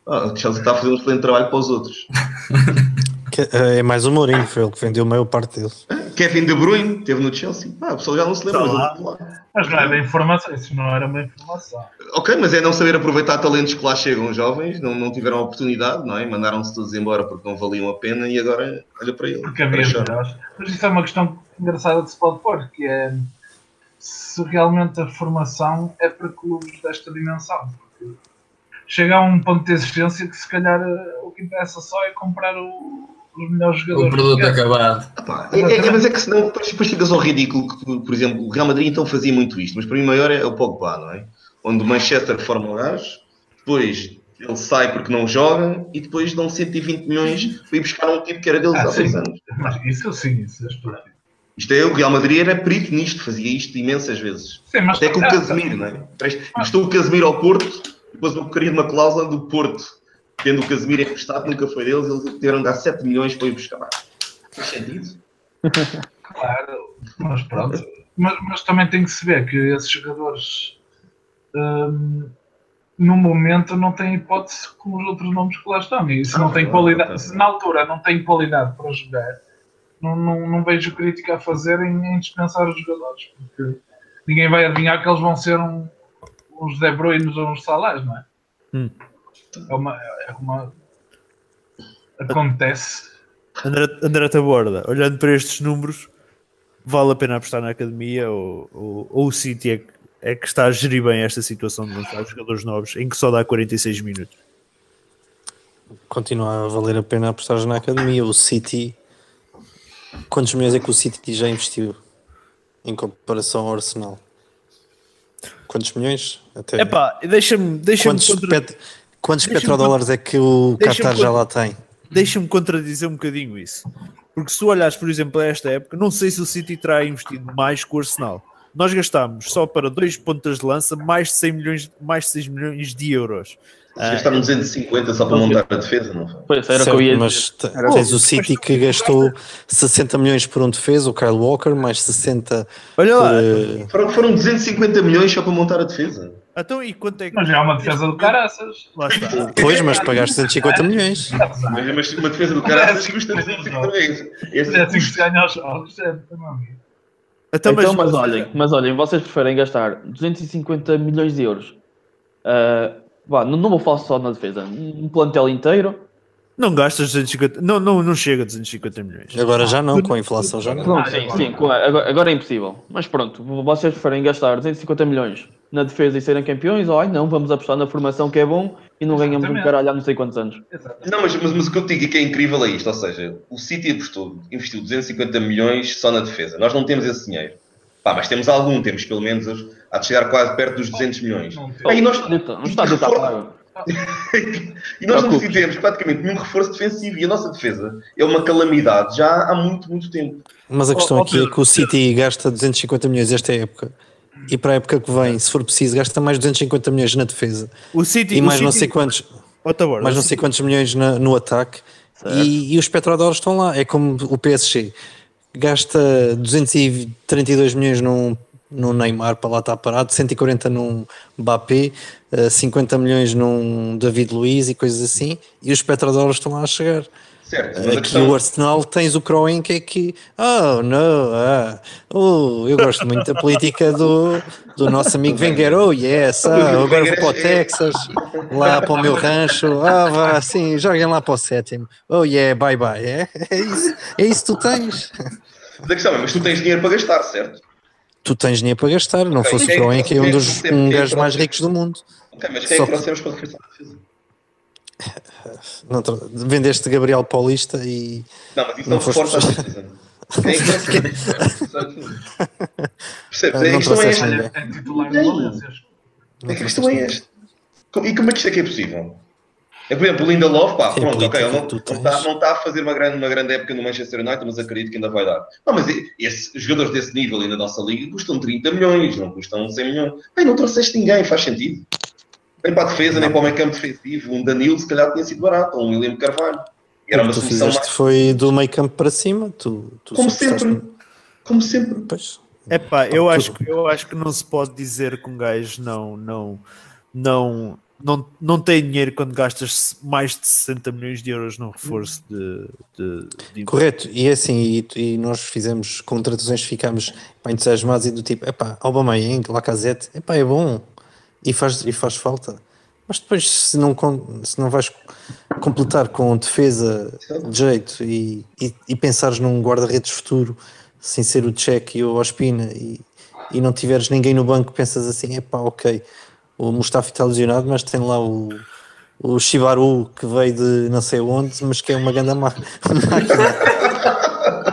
Ah, o Chelsea está a fazer um excelente trabalho para os outros. Que- É mais o Mourinho, foi ele que vendeu a maior parte deles. Kevin De Bruyne teve no Chelsea. Ah, o pessoal já não se lembra, mas Tá lá. Mas não é bem informação, isso não era uma informação. Ok, mas é não saber aproveitar talentos que lá chegam jovens, não, não tiveram oportunidade, não é? Mandaram-se todos embora porque não valiam a pena e agora olha para ele. Porque havia melhores. Mas isso é uma questão engraçada de se pode pôr, que é se realmente a formação é para clubes desta dimensão. Porque chega a um ponto de existência que se calhar eh, o que interessa só é comprar o- os melhores O jogadores. produto portugueses. acabado. Ah, pá, é, é- mas é que senão depois, depois ficas ao ridículo que, por exemplo, o Real Madrid então fazia muito isto, mas para mim o maior é o Pogba, não é? Onde o Manchester forma o gajo, depois ele sai porque não joga e depois dão 120 milhões para ir buscar um tipo que era deles Ah, há sim. anos. Mas isso sim, isso é estúpido. Isto é, o Real Madrid era perito nisto, fazia isto imensas vezes. Sim, mas Até com o ah, Casemiro, não é? Estou o Casemiro ao Porto, depois eu queria uma cláusula do Porto, tendo o Casemiro emprestado, nunca foi deles, eles tiveram de dar 7 milhões para ir buscar. Faz sentido? Claro, mas pronto. Mas, mas também tem que se ver que esses jogadores hum, no momento não têm hipótese com os outros nomes que lá estão. E se não Ah, tem claro, qualidade, se na altura não tem qualidade para jogar, não, não, não vejo crítica a fazer em, em dispensar os jogadores, porque ninguém vai adivinhar que eles vão ser um, uns De Bruyne ou uns Salás, não é? Hum. É uma. É uma acontece. André, André Taborda, olhando para estes números, vale a pena apostar na academia ou, ou, ou o City é, que- é que está a gerir bem esta situação de lançar jogadores novos em que só dá 46 minutos? Continua a valer a pena apostar na academia. O City. Quantos milhões é que o City já investiu em comparação ao Arsenal? Quantos milhões? Até Epá, deixa-me deixa quantos, contra... pet- quantos petrodólares é que o Qatar já lá tem? deixa-me contradizer um bocadinho isso. Porque se tu olhares, por exemplo, a esta época, não sei se o City terá investido mais que o Arsenal. Nós gastámos só para dois pontas de lança mais de 100 milhões, mais de 6 milhões de euros. Ah, Gastaram 250 só para montar a defesa, não foi? Pois, era o que Certo, eu ia mas dizer. te- Era- tens o City que gastou 60 milhões por um defesa, o Kyle Walker, mais 60 olha por. lá, eh, Foram, foram 250 milhões só para montar a defesa. Então e quanto é que. Mas já é uma defesa do caraças. Lá está. Pois, mas pagaste 250 milhões. Mas, mas uma defesa do caralho custa 250 milhões. Esse É assim que se ganha os jogos, é, meu amigo. Então, Então, mas olhem, mas olhem, vocês preferem gastar 250 milhões de euros. ah, vá, não, não vou falar só na defesa, um plantel inteiro. Não gastas 250, não, não, não chega a 250 milhões. Agora já não, com a inflação já não. Não, sim, sim, agora é impossível. Mas pronto, vocês preferem gastar 250 milhões na defesa e serem campeões, ou ai não, vamos apostar na formação que é bom e não ganhamos um Exatamente. caralho há não sei quantos anos. Exatamente. Não, mas, mas, mas o que eu digo é que é incrível é isto, ou seja, o City apostou, investiu 250 milhões só na defesa. Nós não temos esse dinheiro. Pá, mas temos algum, temos pelo menos, há de chegar quase perto dos 200 milhões. Não e nós, estádio está pago. e nós não fizemos praticamente nenhum reforço defensivo e a nossa defesa é uma calamidade já há muito, muito tempo. Mas a questão ó, aqui é Pedro, que o City gasta 250 milhões esta época. E para a época que vem, se for preciso, gasta mais 250 milhões na defesa. O City, E o mais não City- sei quantos, mais não o sei quantos milhões na- no ataque. E, e os petrodólares estão lá. É como o PSG. Gasta 232 milhões num, num Neymar para lá estar parado, 140 num Mbappé, eh, 50 milhões num David Luiz e coisas assim. E os petrodólares estão lá a chegar. Certo, a Aqui questão o Arsenal tens o Croen que é que oh não, ah, oh, eu gosto muito da política do, do nosso amigo Wenger, oh yes, ah, agora vou para o Texas, lá para o meu rancho, ah vá, sim, joguem lá para o sétimo, oh yeah, bye bye, é, é isso, é isso que tu tens, Mas a questão é, mas tu tens dinheiro para gastar, certo? tu tens dinheiro para gastar, não Ok, fosse o quem é que Croen que é um dos um é gajo mais ricos do mundo, Ok, mas quem é Só que que- trouxemos para a defesa? Não, vendeste Gabriel Paulista e Não, mas isso Não não, foste reforça a é que Percebes? Ah, É a questão é esta. É titular do Valências. É que a questão é esta. E como é que isto é que é possível? É, por exemplo, o Lindelof, pá, É a pronto, ok, ele não, está, não está a fazer uma grande, uma grande época no Manchester United, mas acredito que ainda vai dar. Não, mas e- esses jogadores desse nível aí na nossa liga custam 30 milhões, não custam 100 milhões. Bem, não trouxeste ninguém, faz sentido. Nem para a defesa, nem para o meio campo defensivo. Um Danilo, se calhar, tinha sido barato, ou um William Carvalho. Era uma tu solução fizeste mais... foi do meio campo para cima, tu, tu Como sempre. Como sempre. Pois. Epá, eu acho, que- eu acho que não se pode dizer que um gajo não, não, não, não, não tem dinheiro quando gastas mais de 60 milhões de euros num reforço de, de, de... Correto, e é assim, e, e, nós fizemos contratações, ficámos pá, entusiasmados e do tipo, epá, Aubameyang, Lacazette, epá, é bom, e faz, e faz falta. Mas depois, se não, se não vais completar com defesa de jeito e, e, e pensares num guarda-redes futuro, sem ser o Check e o Ospina, e, e não tiveres ninguém no banco, pensas assim, epá, ok, o Mustafa está lesionado, mas tem lá o, o Shibaru que veio de não sei onde, mas que é uma grande máquina.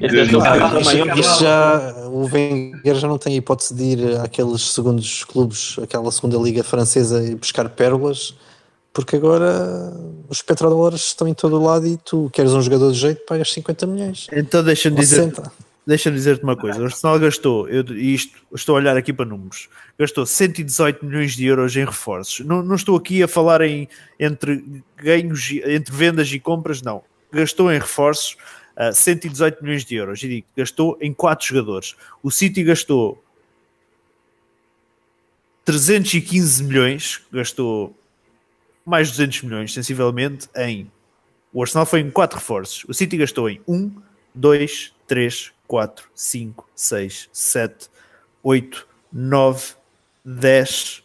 Isto já, o Wenger já não tem hipótese de ir àqueles segundos clubes, aquela segunda liga francesa e buscar pérolas, porque agora os petrodólares estão em todo o lado e tu queres um jogador de jeito, pagas 50 milhões. Então deixa-me dizer, deixa-me dizer-te uma coisa: o Arsenal gastou, eu, isto, estou a olhar aqui para números, gastou 118 milhões de euros em reforços. Não, não estou aqui a falar em entre ganhos, entre vendas e compras, não. Gastou em reforços uh, 118 milhões de euros. E digo, gastou em 4 jogadores. O City gastou 315 milhões, gastou mais de 200 milhões, sensivelmente, em. O Arsenal foi em 4 reforços. O City gastou em 1, 2, 3, 4, 5, 6, 7, 8, 9, 10,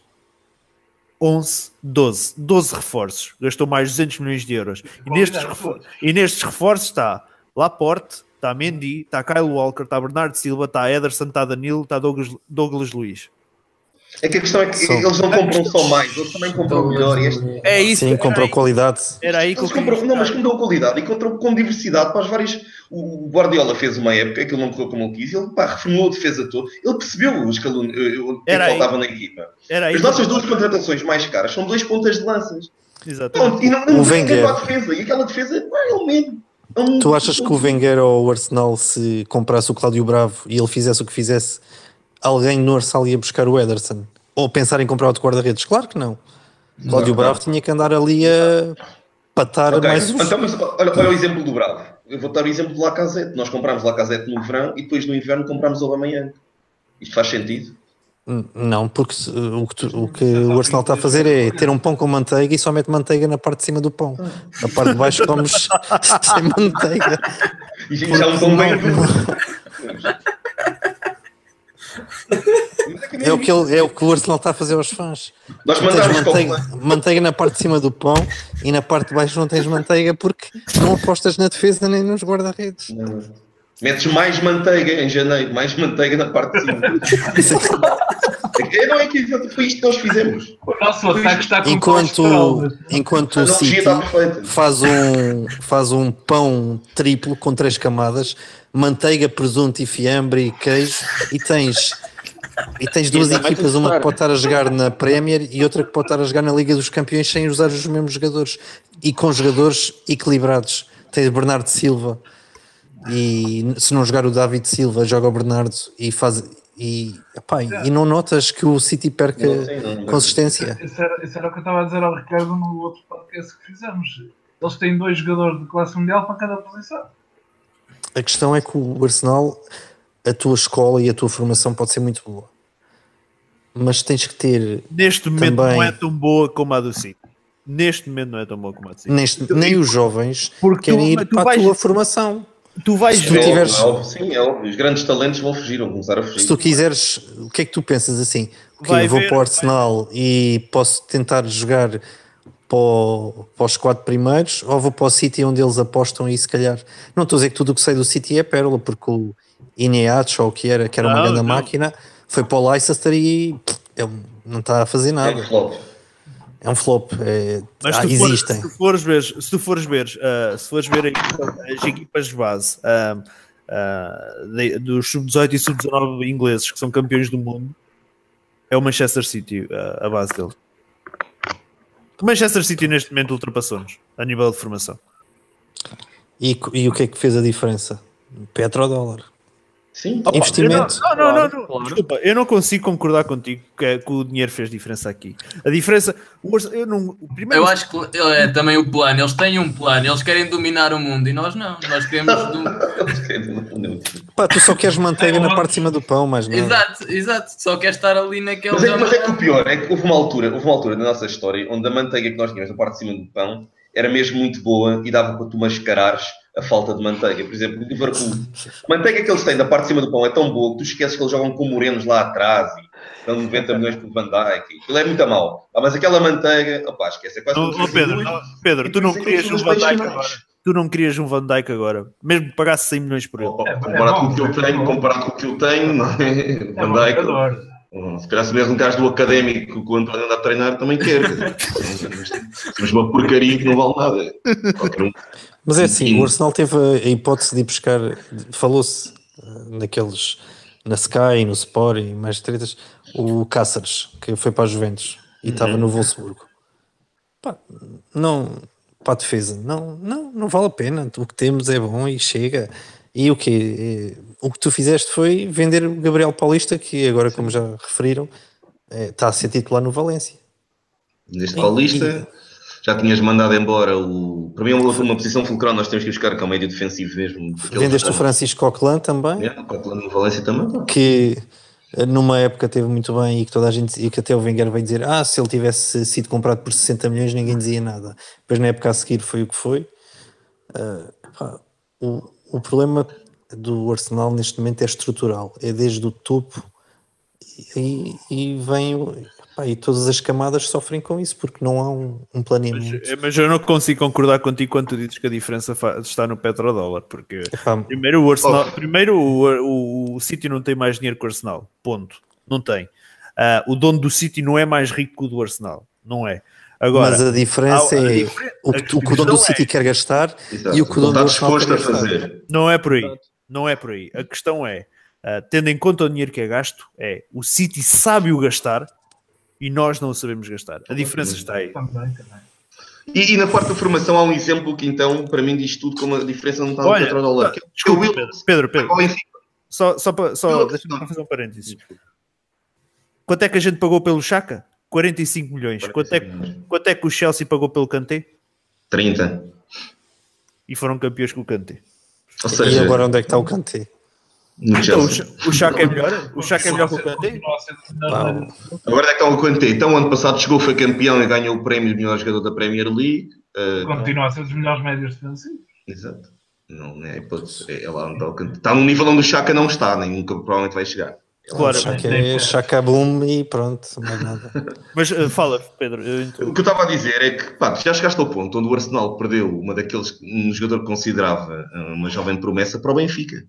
11, 12. 12 reforços. Gastou mais de 200 milhões de euros. E nestes, reforços, e nestes reforços está Laporte, está Mendy, está Kyle Walker, está Bernardo Silva, está Ederson, está Danilo, está Douglas, Douglas Luiz. É que a questão é que São... eles não compram só mais, eles também compram melhor. Este... É isso. Sim, compram qualidade. Era aí que eles compram, Não, mas compram qualidade e compram com diversidade para as várias. O Guardiola fez uma época, aquilo não correu como ele quis, ele pá, reformulou a defesa toda. Ele percebeu os calun... o que faltava na equipa. Era As nossas duas contratações mais caras são dois pontas de lanças. Exatamente. e não, não, o Wenger. a defesa. E aquela defesa, é ele mesmo. É tu achas que o Wenger ou o Arsenal, se comprasse o Cláudio Bravo e ele fizesse o que fizesse, alguém no Arsenal ia buscar o Ederson? Ou pensar em comprar outro guarda-redes? Claro que não. Cláudio Bravo tinha que andar ali a patar okay. mais Então, mas olha, olha, o exemplo do Bravo. Eu vou dar o exemplo do Lacazette. Nós comprámos Lacazette no verão e depois no inverno comprámos o Aubameyang. Isto faz sentido? Não, porque o que, tu, o que, o Arsenal está a fazer é ter um pão com manteiga e só mete manteiga na parte de cima do pão. Na parte de baixo comes sem manteiga. E já um pão bem. É o, que ele, é o que o Arsenal está a fazer aos fãs. Nós manteiga, manteiga na parte de cima do pão e na parte de baixo não tens manteiga porque não apostas na defesa nem nos guarda-redes. Metes mais manteiga em janeiro, mais manteiga na parte de cima. é, não é que foi isto que nós fizemos. O nosso ataque está com enquanto, enquanto o City faz um, faz um pão triplo com três camadas, manteiga, presunto e fiambre e queijo, e tens e tens duas e equipas, uma que pode estar a jogar na Premier e outra que pode estar a jogar na Liga dos Campeões sem usar os mesmos jogadores e com jogadores equilibrados. Tens Bernardo Silva e se não jogar o David Silva, joga o Bernardo e faz. E, epá, e não notas que o City perca não, não, consistência. Isso era, isso era, o que eu estava a dizer ao Ricardo no outro podcast que fizemos. Eles têm dois jogadores de classe mundial para cada posição. A questão é que o Arsenal a tua escola e a tua formação pode ser muito boa. Mas tens que ter. Neste momento também... não é tão boa como a do City. Neste momento não é tão boa como a do City. Neste, nem os jovens Porque querem tu, ir tu para vais, a tua formação. Tu vais se tu tiveres... É sim, é óbvio. Os grandes talentos vão fugir, vão começar a fugir. Se tu quiseres, o que é que tu pensas assim? Que eu vou ver, para o Arsenal vai. e posso tentar jogar para, o, para os quatro primeiros ou vou para o City onde eles apostam e se calhar. Não estou a dizer que tudo o que sei do City é pérola, porque o Ineacho, ou que era, que era uma não, grande não. máquina, foi para o Leicester e ele não está a fazer nada. É um flop. É um flop. É, Mas ah, existem. se tu fores ver, se tu fores ver, uh, se fores ver as equipas de base uh, uh, de, dos sub-18 e sub-19 ingleses que são campeões do mundo, é o Manchester City a base dele. O Manchester City neste momento ultrapassou-nos a nível de formação. E, e o que é que fez a diferença? Petrodólar. Sim. Investimento. Não, não, não, Claro, não. claro. Desculpa, eu não consigo concordar contigo que, é- que o dinheiro fez diferença aqui. A diferença. Eu não, o primeiro, Eu acho que é também o plano. Eles têm um plano, eles querem dominar o mundo e nós não. Nós queremos. do- Pá, tu só queres manteiga na parte de cima do pão, mas não. Exato, exato. Só quer estar ali naquele. Mas é, mas é que o pior é que houve uma altura, houve uma altura na nossa história onde a manteiga que nós tínhamos na parte de cima do pão era mesmo muito boa e dava para tu mascarares a falta de manteiga. Por exemplo, o Liverpool, a manteiga que eles têm da parte de cima do pão é tão boa que tu esqueces que eles jogam com morenos lá atrás e dão 90 milhões por Van Dijk. Aquilo é muito a mal. Ah, mas aquela manteiga, opá, esquece. É quase Não, oh, Pedro, não, Pedro, tu não é querias um Van Dijk agora. Tu não querias um Van Dijk agora, mesmo que pagasse 100 milhões por ele. É, é comparado bom, com o que eu é tenho, comparado com o que eu tenho, não é? É Van Dijk, jogador. Hum, Se calhar se mesmo um gajo do académico que o António anda a treinar também quer. Mas uma porcaria que não vale nada. Qualquer um. Mas é assim, Sim. o Arsenal teve a hipótese de ir buscar, falou-se eh, naqueles, na Sky, no Sport e mais tretas, o Cáceres, que foi para a Juventus e estava no Wolfsburgo. Pá, não, para a defesa, não, não, não vale a pena. O que temos é bom e chega. E o que O que tu fizeste foi vender o Gabriel Paulista, que agora, como já referiram, eh, está a ser titular no Valência. Deste Paulista, já tinhas mandado embora o. Para mim, é uma, uma posição fulcral, nós temos que buscar, que é um médio defensivo mesmo. Vendeste o Francisco Coquelin também. É, o Coquelin no Valência também. pá. que eh, numa época teve muito bem e que toda a gente e que até o Wenger veio dizer ah, se ele tivesse sido comprado por 60 milhões ninguém dizia nada. Depois na época a seguir foi o que foi. Ah, pá, o, o problema do Arsenal neste momento é estrutural, é desde o topo e, e vem o- pá, e todas as camadas sofrem com isso porque não há um, um planeamento. Mas, mas eu não consigo concordar contigo quando tu dizes que a diferença está no petrodólar, porque Epá, primeiro o Arsenal, primeiro o, o, o City não tem mais dinheiro que o Arsenal, ponto. Não tem. Ah, o dono do City não é mais rico que o do Arsenal, não é. Agora, mas a diferença há- a é diferen- o que, o que o dono do questão é- City quer gastar Exato. e o que o dono do Está Arsenal quer a gastar. fazer. Não é por aí. Não é por aí. A questão é, ah, tendo em conta o dinheiro que é gasto, é o City sabe o gastar e nós não o sabemos gastar. A diferença está aí. Também, também. E, e na parte da formação há um exemplo que então, para mim, diz tudo como a diferença não está no Olha, petrodólar. tá, que é o desculpa, Pedro, Pedro, Pedro, só, só, para, só deixa-me fazer um parênteses. Quanto é que a gente pagou pelo Chaka? 45 milhões. Quanto é, que- quanto é que o Chelsea pagou pelo Kanté? 30. E foram campeões com o Kanté. Ou E seja, agora onde é que está o Kanté? Então, o, Chaka é melhor? O Chaka é melhor que o Kanté? Agora é que está o Kanté. Então, ano passado chegou, foi campeão e ganhou o prémio de melhor jogador da Premier League. Uh, Continua a ser dos melhores médios defensivos. Exato. Não é hipótese. É, é lá onde está o Kanté. Está num nível onde o Chaka não está, nem nunca provavelmente vai chegar. Claro, Chaka é Chaka Boom e pronto, mais nada. mas uh, fala, Pedro. eu O que eu estava a dizer é que pá, já chegaste ao ponto onde o Arsenal perdeu uma daqueles um jogador que considerava uh, uma jovem promessa para o Benfica.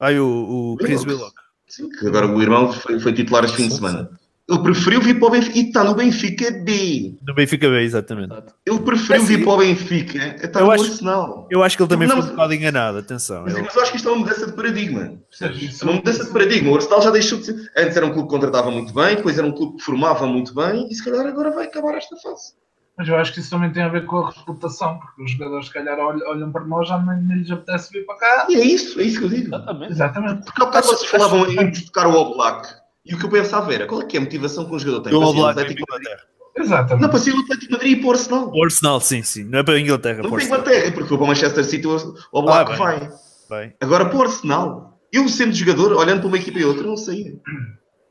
Ai, o, o Chris Willock. Sim, que agora o irmão foi, foi titular este fim de semana. Ele preferiu vir para o Benfica e está no Benfica B. Do Benfica B, exatamente. Ele preferiu É vir para o Benfica a estar Eu no acho- Arsenal. Eu acho que ele também Não, foi um bocado enganado, atenção. Mas, Ele- mas eu acho que isto é uma mudança de paradigma. É uma mudança de paradigma. O Arsenal já deixou de ser. Antes era um clube que contratava muito bem, depois era um clube que formava muito bem e se calhar agora vai acabar esta fase. Mas eu acho que isso também tem a ver com a reputação, porque os jogadores, se calhar, olham, olham para nós, já nem, nem lhes apetece vir para cá. E é isso, é isso que eu digo. Exatamente. Exatamente. Porque há bocado vocês falavam em buscar o All Black e o que eu pensava era qual é que é a motivação que um jogador tem O para Black Atlético Madrid? Inglaterra. Exatamente. Não, para ser o Atlético Madrid e para o Arsenal. O Arsenal, sim, sim. Não é para a Inglaterra. Não para o para a. Inglaterra, porque foi para o Manchester City o All Black Ah, vai. Bem. Agora para o Arsenal. Eu sendo jogador, olhando para uma equipa e outra, não saía.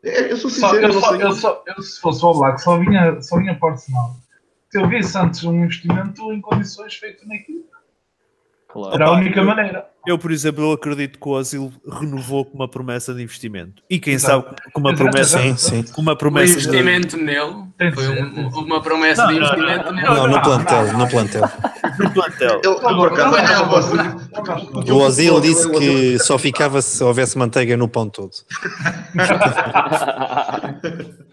É, Eu sou Só, sincero, eu, eu não só, sei. eu, só, eu, se fosse o All Black, só vinha, só vinha para o Arsenal. Se eu visse antes um investimento em condições feito na equipa. Claro. Era a única eu- maneira. Eu, por exemplo, eu acredito que o Osil renovou com uma promessa de investimento. E quem Exato. sabe com uma promessa, Sim, exato. sim. com uma O promessa de, investimento nele de foi ser, um- uma promessa Não, de não, investimento não, nele. Não, no plantel, no plantel. no plantel. Eu não O Ozil disse que só ficava se houvesse manteiga no pão todo.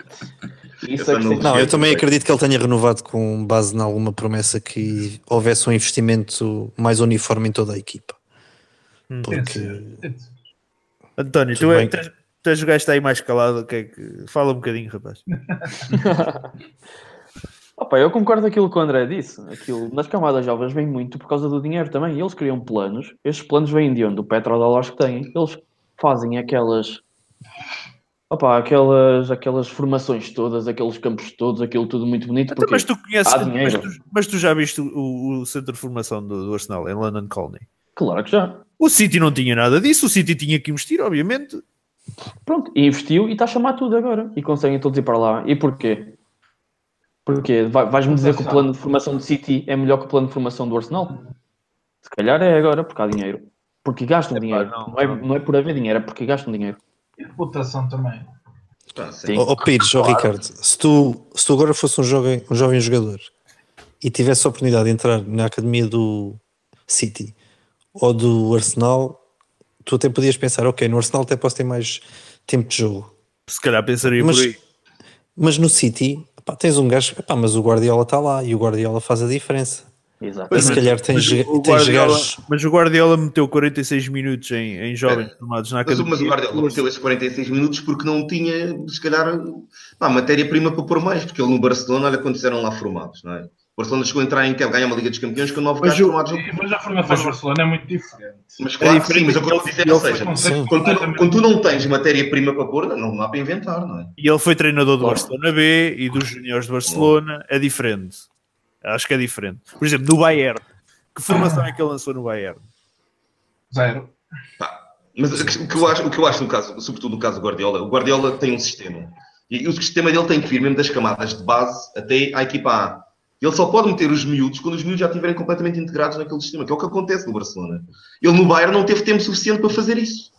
Isso é que não- eu também acredito que ele tenha renovado com base em alguma promessa que houvesse um investimento mais uniforme em toda a equipa. Hum. Porque. António, tu, Tudo é, bem. o gajo que está aí mais calado. Que é que... Fala um bocadinho, rapaz. Opa, eu concordo com aquilo que o André disse. Aquilo, nas camadas jovens vem muito por causa do dinheiro também. Eles criam planos. Estes planos vêm de onde? Do petrodólares que têm. Eles fazem aquelas. Opa, aquelas, aquelas formações todas, aqueles campos todos, aquilo tudo muito bonito. Então, Porque mas tu conheces, mas tu, mas tu já viste o, o centro de formação do, do Arsenal em London Colney? Claro que já. O City não tinha nada disso, o City tinha que investir, obviamente. Pronto, e investiu e está a chamar tudo agora. E conseguem todos ir para lá. E porquê? Porquê? Vai- Vais-me dizer que o plano de formação do City é melhor que o plano de formação do Arsenal? Se calhar é agora, porque há dinheiro. Porque gastam dinheiro. não, Não, é, não é por haver dinheiro, é porque gastam dinheiro. E reputação também. Sim. Ó ó, Pires, ó Ricardo, se tu, se tu agora fosse um jovem, um jovem jogador e tivesse a oportunidade de entrar na academia do City ou do Arsenal, tu até podias pensar, ok, no Arsenal até posso ter mais tempo de jogo. Se calhar pensaria Mas- por aí. Mas no City, pá, tens um gajo, pá, mas o Guardiola está lá e o Guardiola faz a diferença. Exato. Se calhar tens, Mas o tens Guardiola, gajos. mas o Guardiola meteu 46 minutos em, em jovens formados na Mas, o- academia. mas o Guardiola meteu esses 46 minutos porque não tinha, se calhar, matéria-prima para pôr mais, porque ele no Barcelona, olha quantos eram lá formados, não é? O Barcelona chegou a entrar em campo, ganhar uma Liga dos Campeões com nove Mas gajos formados. no- Mas a formação do Barcelona é muito diferente. Mas claro que sim, diferente mas é o que eu estou dizer, ou seja, Sim. quando tu, quando tu não tens matéria-prima para pôr, não dá para inventar, não é? E ele foi treinador do Claro. Barcelona B e dos juniores do Barcelona. É diferente. Acho que é diferente. Por exemplo, no Bayern. Que formação é que ele lançou no Bayern? Zero. Mas o que, o que eu acho, o que eu acho no caso, sobretudo no caso do Guardiola, o Guardiola tem um sistema. E o sistema dele tem que vir mesmo das camadas de base até à equipa A. Ele só pode meter os miúdos quando os miúdos já estiverem completamente integrados naquele sistema, que é o que acontece no Barcelona. Ele no Bayern não teve tempo suficiente para fazer isso.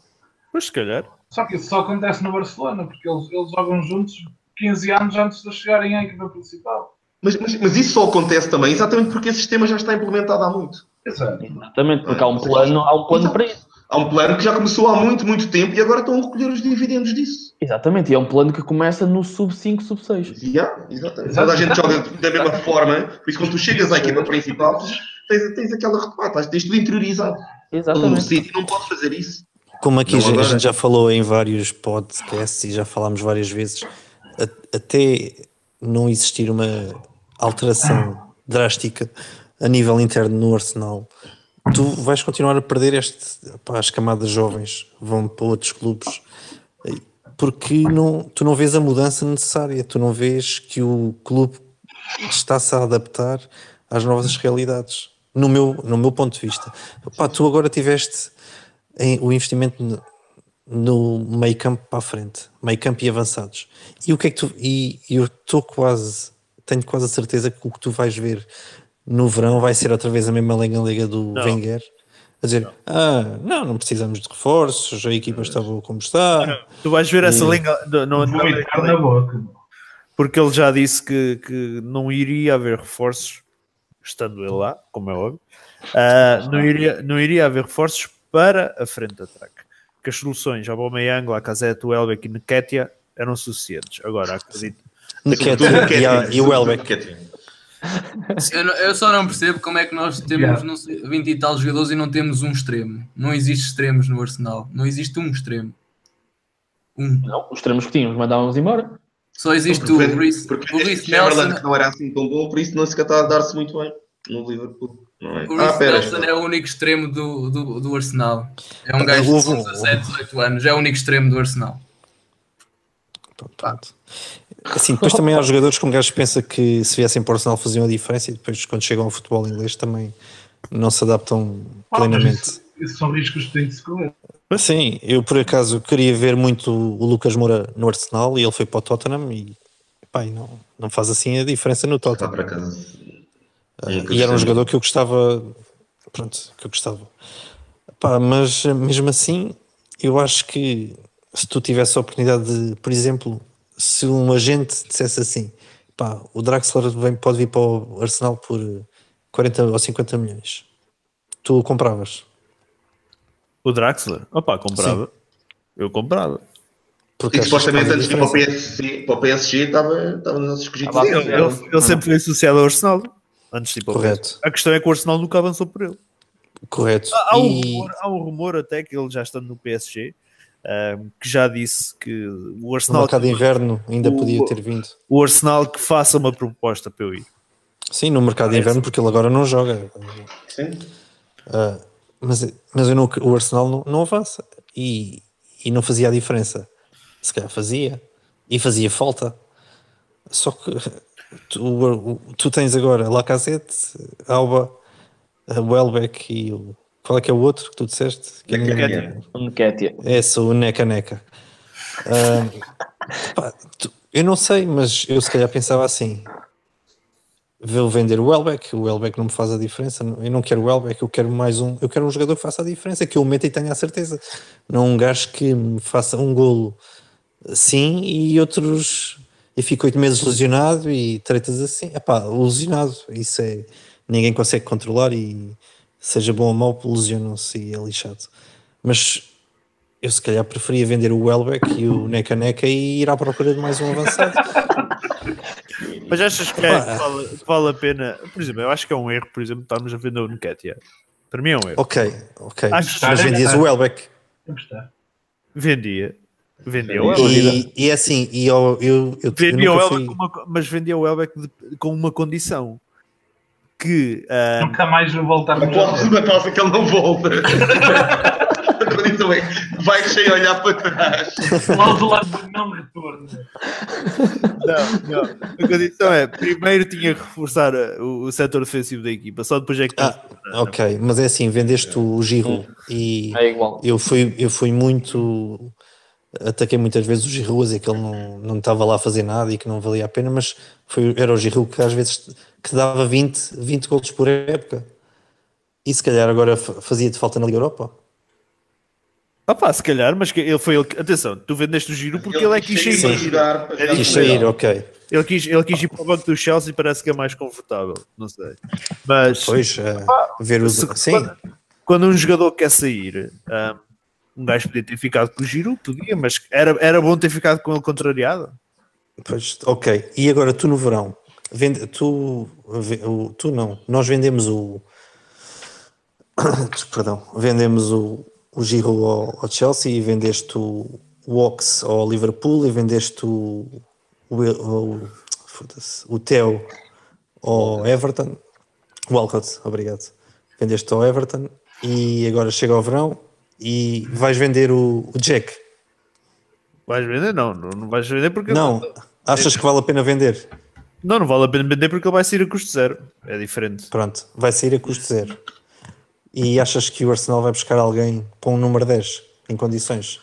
Pois se calhar. Só que isso só acontece no Barcelona, porque eles, eles jogam juntos 15 anos antes de chegarem à equipa principal. Mas, mas, mas isso só acontece também exatamente porque esse sistema já está implementado há muito. Exato. Exatamente, porque há um plano, há um plano para isso. Há um plano que já começou há muito, muito tempo e agora estão a recolher os dividendos disso. Exatamente, e é um plano que começa no sub 5, sub 6. Já, exatamente. Toda a gente joga da mesma forma, por isso quando tu chegas à equipa principal, tens, tens aquela repata, tens tudo interiorizado. No Exatamente. City não pode fazer isso. Como aqui Não já- a gente já falou em vários podcasts e já falámos várias vezes, a- até não existir uma alteração drástica a nível interno no Arsenal, tu vais continuar a perder este, pá, as camadas jovens vão para outros clubes porque não, tu não vês a mudança necessária, tu não vês que o clube está-se a adaptar às novas realidades. No meu, no meu ponto de vista, Pá, tu agora tiveste em- o investimento no, no meio campo para a frente, meio campo e avançados. E o que é que tu. E, e eu estou quase, tenho quase a certeza que o que tu vais ver no verão vai ser outra vez a mesma lenga-lenga do Não. Wenger. A dizer, ah, não, não precisamos de reforços, a equipa está boa como está. Tu vais ver essa E- lenga. Não, não, na boca. porque ele já disse que, que não iria haver reforços, estando ele lá, como é óbvio. Ah, não, iria, não iria haver reforços para a frente de ataque. Que as soluções, Aubameyang, Lacazette, o Elbeck e Nketiah eram suficientes. Agora, acredito. Nketiah e, a- e o Welbeck. Eu, não- eu só não percebo como é que nós temos Yeah. não sei, 20 e tal jogadores e não temos um extremo. Não existe extremos no Arsenal. Não existe um extremo. Um. Não, os extremos que tínhamos, mandávamos embora. Só existe o Reece Porque o este Reece Chamberlain Nelson. que não era assim tão bom, por isso não se está a dar-se muito bem no Liverpool. Não é? O Ah, Reece pera, Nelson é o único extremo do, do, do Arsenal. É um Ah, gajo de houve um- 17, 18 anos. É o único extremo do Arsenal. Pronto. Assim, depois também há jogadores que um gajo pensa que se viessem para o Arsenal faziam a diferença e depois quando chegam ao futebol inglês também não se adaptam Ah, plenamente. Isso, isso são riscos que têm de se correr. Sim, eu por acaso queria ver muito o Lucas Moura no Arsenal e ele foi para o Tottenham e, pá, e não, não faz assim a diferença no Está Tottenham. para casa. E era um jogador que eu gostava, pronto, que eu gostava. Pá, mas mesmo assim, eu acho que se tu tivesse a oportunidade de, por exemplo, se um agente dissesse assim, pá, o Draxler vem, pode vir para o Arsenal por 40 ou 50 milhões, tu compravas. O Draxler? Opa, comprava. Eu comprava. Porque E supostamente antes de ir para o. PSG, para o PSG estava, estava nos escogidos. Ah, Ele, ele- ele sempre foi associado ao Arsenal. Antes de ir para o Correto. PSG. A questão é que o Arsenal nunca avançou por ele. Correto. Há um, E- rumor, há um rumor até que ele já estando no PSG, que já disse que o no Arsenal, mercado de inverno ainda o- podia ter vindo. o Arsenal que faça uma proposta para eu ir. Sim, no mercado de inverno, porque ele agora não joga. Sim. Ah, mas, mas eu não, o Arsenal não, não avança. E, e não fazia a diferença. Se calhar fazia. E fazia falta. Só que tu, tu tens agora Lacazette, Alba, Welbeck e o. Qual é que é o outro que tu disseste? Que Nketiah. é só o Neca Neca. Pá, tu- eu não sei, mas eu se calhar pensava assim: vou vender o Welbeck, o Welbeck não me faz a diferença. Eu não quero o Welbeck, eu quero mais um. Eu quero um jogador que faça a diferença, que eu meta e tenha a certeza. Não um gajo que me faça um golo sim e outros. E fico oito meses lesionado e tretas assim. Epá, lesionado, isso é. Ninguém consegue controlar e seja bom ou mau, lesionam-se e é lixado. Mas eu se calhar preferia vender o Welbeck e o Neca Neca e ir à procura de mais um avançado. Mas achas que, é- que vale, que vale a pena? Por exemplo, eu acho que é um erro, por exemplo, estarmos a vender o Nketiah. Para mim é um erro. ok, ok. Que Mas vendias o Welbeck. Vendia. Vendia o. Welbeck. E, e é assim, e eu, eu, eu, o fui- com uma- mas vendia o Welbeck de- com uma condição. Que ah, Nunca mais vou voltar A no cláusula causa que ele não volta. A condição é que vai cheio a olhar para trás. Cláusula de não retorno. Não, não. A condição é, primeiro tinha que reforçar uh, o, o setor defensivo da equipa, só depois é que... Ah, ok, mas é assim, vendeste o Giroud e É igual. eu fui, eu fui muito ataquei muitas vezes o Giroud a dizer que ele não, não estava lá a fazer nada e que não valia a pena, mas foi, era o Giroud que às vezes que dava 20, 20 golos por época e se calhar agora fa- fazia-te falta na Liga Europa Ah pá, se calhar, mas que ele foi ele que... Atenção, tu vendeste o giro porque ele, é que quis sair. jogar, quis sair, ok Ele quis, ele quis ir para o banco do Chelsea e parece que é mais confortável. Não sei. Mas pois, eh, ver os se- sim, quando, quando um jogador quer sair, ah, um gajo podia ter ficado com o giro, podia, mas era, era bom ter ficado com ele contrariado. Pois, ok. E agora tu no verão, vende, tu, tu não, nós vendemos o perdão, vendemos o, o Giro ao, ao Chelsea e vendeste o, o Ox ao Liverpool e vendeste o, o, o, o Theo ao Everton, o Walcott, obrigado. Vendeste ao Everton e agora chega ao verão e vais vender o, o Jack. Vais vender? Não, não, não vais vender porque Não, achas que vale a pena vender? não, não vale a pena vender porque ele vai sair a custo zero. É diferente. Pronto, vai sair a custo zero. E achas que o Arsenal vai buscar alguém com um número 10 em condições?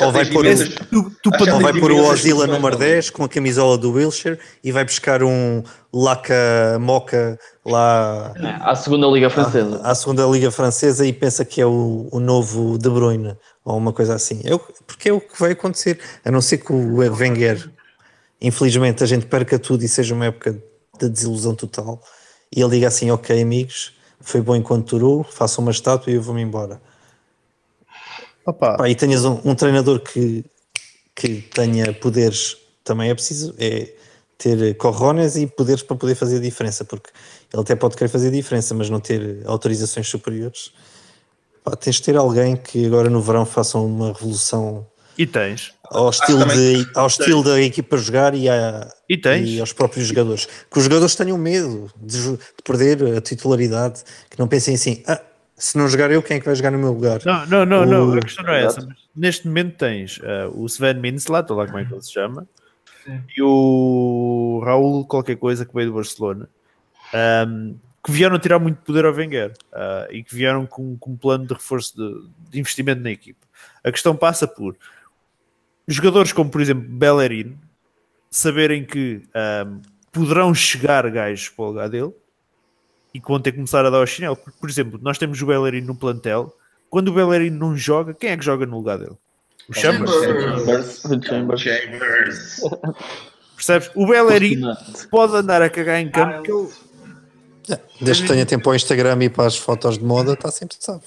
Ou vai pôr Tu, tu Ou vai pôr o Ozila número ali. 10 com a camisola do Wilshire e vai buscar um Laca Moca lá À segunda Liga Francesa. à segunda Liga Francesa e pensa que é o, o novo De Bruyne ou uma coisa assim. É o- porque é o que vai acontecer, a não ser que o Wenger, infelizmente, a gente perca tudo e seja uma época de desilusão total e ele diga assim: Ok, amigos, foi bom enquanto durou, façam uma estátua e eu vou-me embora. Opa, Pá, e tenhas um, um treinador que, que tenha poderes, também é preciso é ter corrones e poderes para poder fazer a diferença, porque ele até pode querer fazer a diferença, mas não ter autorizações superiores. Pá, tens de ter alguém que agora no verão faça uma revolução e tens. ao estilo, de, ao estilo da equipa jogar e, à- E tens. e aos próprios jogadores. Que os jogadores tenham medo de, de perder a titularidade, que não pensem assim, ah, se não jogar eu, quem é que vai jogar no meu lugar? Não, não, não, não, O- a questão não é essa. Mas neste momento tens ah, o Sven Minslat, ou lá como é que ele se chama, Sim. e o Raul qualquer coisa que veio do Barcelona, ahm, que vieram tirar muito poder ao Wenger ah, e que vieram com, com um plano de reforço de, de investimento na equipe. A questão passa por jogadores como, por exemplo, Bellerin saberem que ahm, poderão chegar gajos para o lugar dele e que vão ter que começar a dar ao chinelo. Porque, por exemplo, nós temos o Bellerin no plantel. Quando o Bellerin não joga, quem é que joga no lugar dele? O Chambers. Chambers. Chambers. Chambers. Percebes? O Bellerin pode andar a cagar em campo que ele... Desde que tenha tempo ao Instagram e para as fotos de moda, está sempre sabe.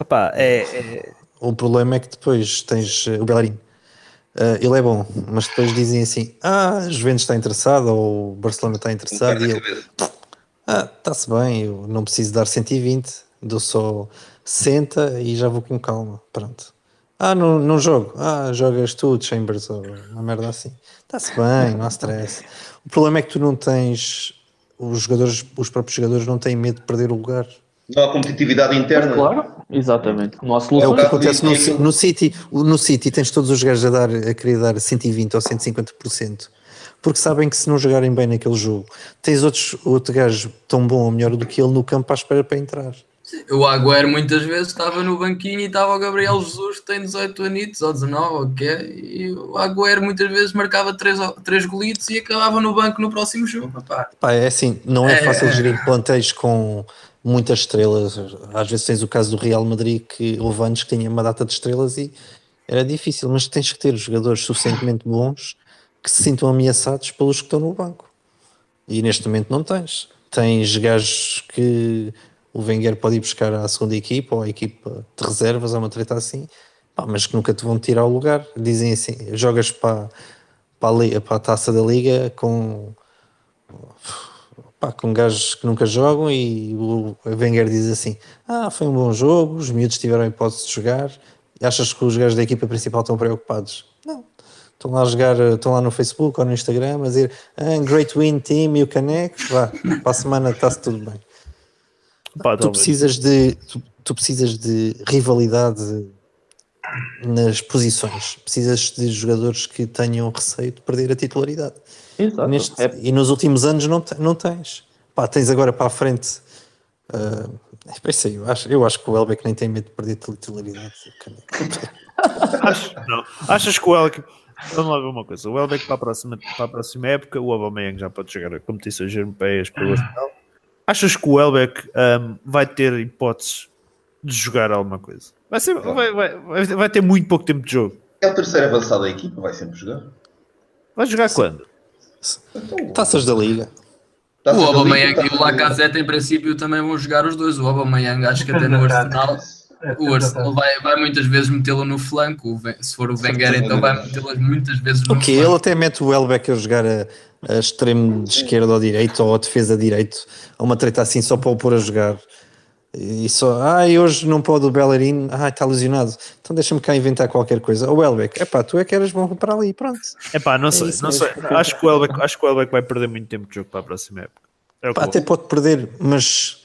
Epá, é, é- O problema é que depois tens eh, o Bellerin. Eh, ele é bom, mas depois dizem assim: Ah, a Juventus está interessado ou o Barcelona está interessado. E ele, ah, está-se bem, eu não preciso dar 120, dou só 60 e já vou com calma. Pronto. Ah, não, não jogo. Ah, jogas tu, Chambers, ou uma merda assim. Está-se bem, não há stress. O problema é que tu não tens. Os jogadores, os próprios jogadores não têm medo de perder o lugar. Não há competitividade interna. Claro, exatamente. Não há É o soluções. que acontece no, no City. No City tens todos os gajos a, dar, a querer dar 120 ou 150%. Porque sabem que se não jogarem bem naquele jogo, tens outros, outro gajo tão bom ou melhor do que ele no campo à espera para entrar. O Agüero muitas vezes estava no banquinho e estava o Gabriel Jesus que tem 18 anitos ou 19 ou o que é, e o Agüero muitas vezes marcava 3, três golitos e acabava no banco no próximo jogo. Pá. Pá, é assim, não é, É, fácil gerir plantéis com muitas estrelas. Às vezes tens o caso do Real Madrid que houve anos que tinha uma data de estrelas e era difícil, mas tens que ter jogadores suficientemente bons que se sintam ameaçados pelos que estão no banco. E neste momento não tens. Tens gajos que o Wenger pode ir buscar à segunda equipa ou à equipa de reservas, ou uma treta assim, pá, mas que nunca te vão tirar o lugar. Dizem assim: jogas para, para, a, para a taça da liga com pá, com gajos que nunca jogam e o Wenger diz assim: Ah, foi um bom jogo, os miúdos tiveram a hipótese de jogar. Achas que os gajos da equipa principal estão preocupados? Estão lá a jogar, eh, estão lá no Facebook ou no Instagram a dizer ah, Great win team, you connect. Vá, para a semana está-se tudo bem. Pá, Tu talvez. precisas de, tu, tu precisas de rivalidade nas posições. Precisas de jogadores que tenham receio de perder a titularidade. Exato. Neste- É- E nos últimos anos não, não tens. Pá, tens agora para a frente. ah, é isso aí, eu, acho, eu acho que o Elbeck nem tem medo de perder titularidade. Acho- não. Achas que o Welbeck. Vamos lá ver uma coisa. O Welbeck para a próxima, para a próxima época, o Aubameyang já pode chegar a competições europeias pelo Arsenal. Achas que o Welbeck ahm, vai ter hipóteses de jogar alguma coisa? Vai, ser, vai, vai, vai, vai ter muito pouco tempo de jogo. É o terceiro avançado da equipa, vai sempre jogar. Vai jogar quando? Taças da Liga. Tá O Aubameyang tá e o. Lacazette em princípio também vão jogar os dois. O Aubameyang acho que até no Arsenal, o Arsenal vai, vai muitas vezes metê-lo no flanco. Se for o Wenger então vai metê-lo muitas vezes no O quê? flanco. Ele até mete o Elbeck a jogar a, a extremo de esquerda ou direito ou a defesa direito, a uma treta assim só para o pôr a jogar. E só, ai, hoje não pode o Bellerin, ai, está lesionado. Então deixa-me cá inventar qualquer coisa. O Elbeck, epá, tu é que eras bom para ali, pronto. É pá, não sei. não sei. Acho, que o Welbeck, acho que o Welbeck vai perder muito tempo de jogo para a próxima época. É Pá, até pode perder, mas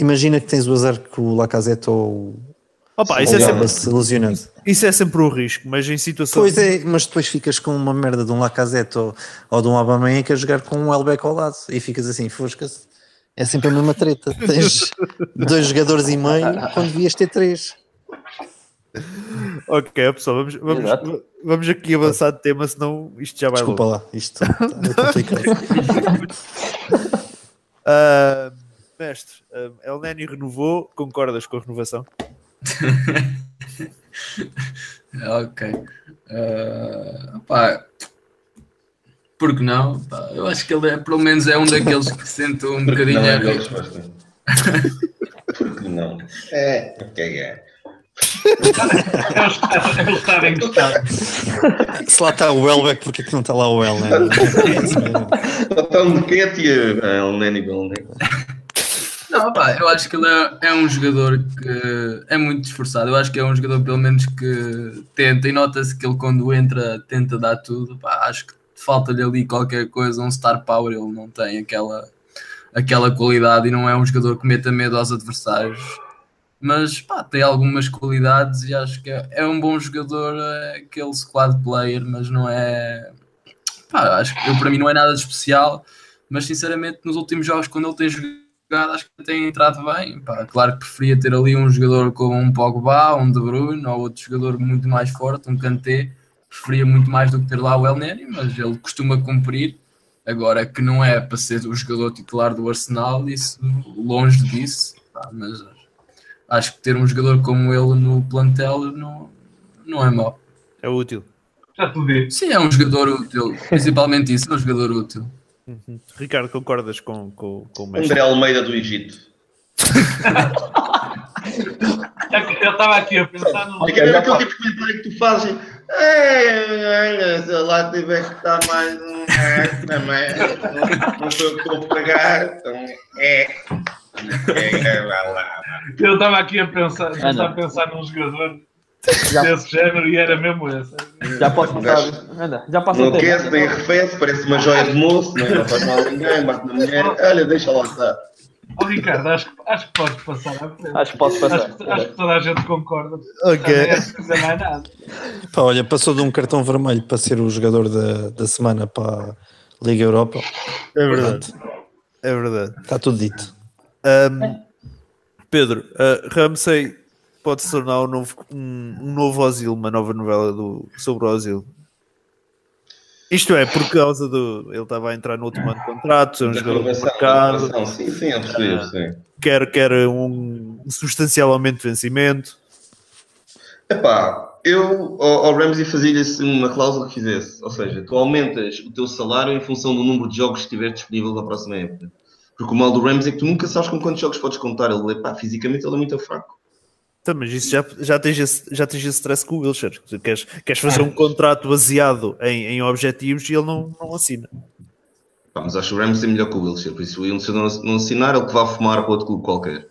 imagina que tens o azar que o Lacazette ou Opa, o isso, é sempre, se lesionando. isso é sempre um risco, mas em situação. Pois é, mas depois ficas com uma merda de um Lacazette ou, ou de um que a jogar com um Elbeck ao lado e ficas assim, foscas. É sempre a mesma treta. Tens dois jogadores e meio quando devias ter três. Ok, pessoal, vamos, vamos, Exato. vamos aqui avançar de tema, senão isto já vai Desculpa longe. lá, isto é complicado. Ah, mestre, ah, El Neni renovou, concordas com a renovação? Ok. Uh, pá, por que não? Pá, eu acho que ele é, pelo menos é um daqueles que se sente um Porque bocadinho não é a a rir. resposta. Porque não? É, ok, é. Está. Se lá está o Elbeck, porque é que não está lá o El? Né? É isso mesmo. Então, de que é o Nani Belné? Não, pá, eu acho que ele é, é um jogador que é muito esforçado. Eu acho que é um jogador, pelo menos, que tenta e nota-se que ele, quando entra, tenta dar tudo. Pá, acho que falta-lhe ali qualquer coisa, um star power. Ele não tem aquela, aquela qualidade e não é um jogador que meta medo aos adversários. Mas pá, tem algumas qualidades e acho que é, é um bom jogador, é aquele squad player, mas não é. Pá, acho que eu, para mim não é nada de especial. Mas sinceramente, nos últimos jogos, quando ele tem jogado, acho que tem entrado bem. Pá, claro que preferia ter ali um jogador como um Pogba, um De Bruyne, ou outro jogador muito mais forte, um Kanté. Preferia muito mais do que ter lá o El Neni, mas ele costuma cumprir. Agora que não é para ser o jogador titular do Arsenal, isso longe disso. Pá, mas acho que ter um jogador como ele no plantel não, não é mau. É útil. Já te disse. Sim, é um jogador útil. Principalmente isso, é um jogador útil. Ricardo, concordas com, com, com o mestre? André Almeida do Egito. É Eu estava aqui a pensar no. É aquele tipo de comentário que tu fazes. "Ei, Se lá tiver que estar mais um também, não- sou eu que estou a pagar, então é. É. Eu estava aqui a pensar, Ah, a pensar num jogador Já, desse género e era mesmo esse. já posso começar. Anda, já passa Não aquece nem arrefece, parece uma joia de moço, não, é? não faz mal a ninguém, bate na mulher. Olha, deixa lá estar. Oh, Ricardo, acho, que- acho que podes passar à frente. Acho que pode passar. Acho, que- acho que toda a gente concorda. Ok. Não é mais nada. Pá, olha, passou de um cartão vermelho para ser o jogador da, da semana para a Liga Europa. É verdade. É verdade. Está tudo dito. Ahm, Pedro, uh, Ramsey pode se tornar um novo, um, um novo Ozil, uma nova novela do, sobre o Ozil. Isto é, por causa do. Ele estava a entrar no último ano de contrato, ser um jogador mercado. Sim, sim, percebi, eu percebi. quer, quer um, um substancial aumento de vencimento. Epá, eu ao, ao Ramsey fazia-lhe assim uma cláusula que fizesse. Ou seja, tu aumentas o teu salário em função do número de jogos que estiver disponível na próxima época. Porque o mal do Ramsey é que tu nunca sabes com quantos jogos podes contar. Ele, epá, fisicamente ele é muito fraco. Tá, mas isso já, já, tens esse, já tens esse stress com o Wilshere. Tu queres, queres fazer um contrato baseado em, em objetivos e ele não, não assina. Pá, mas acho o Ramsey melhor que o Wilshere. Por isso o Wilshere não, não assinar, ele que vá fumar para outro clube qualquer.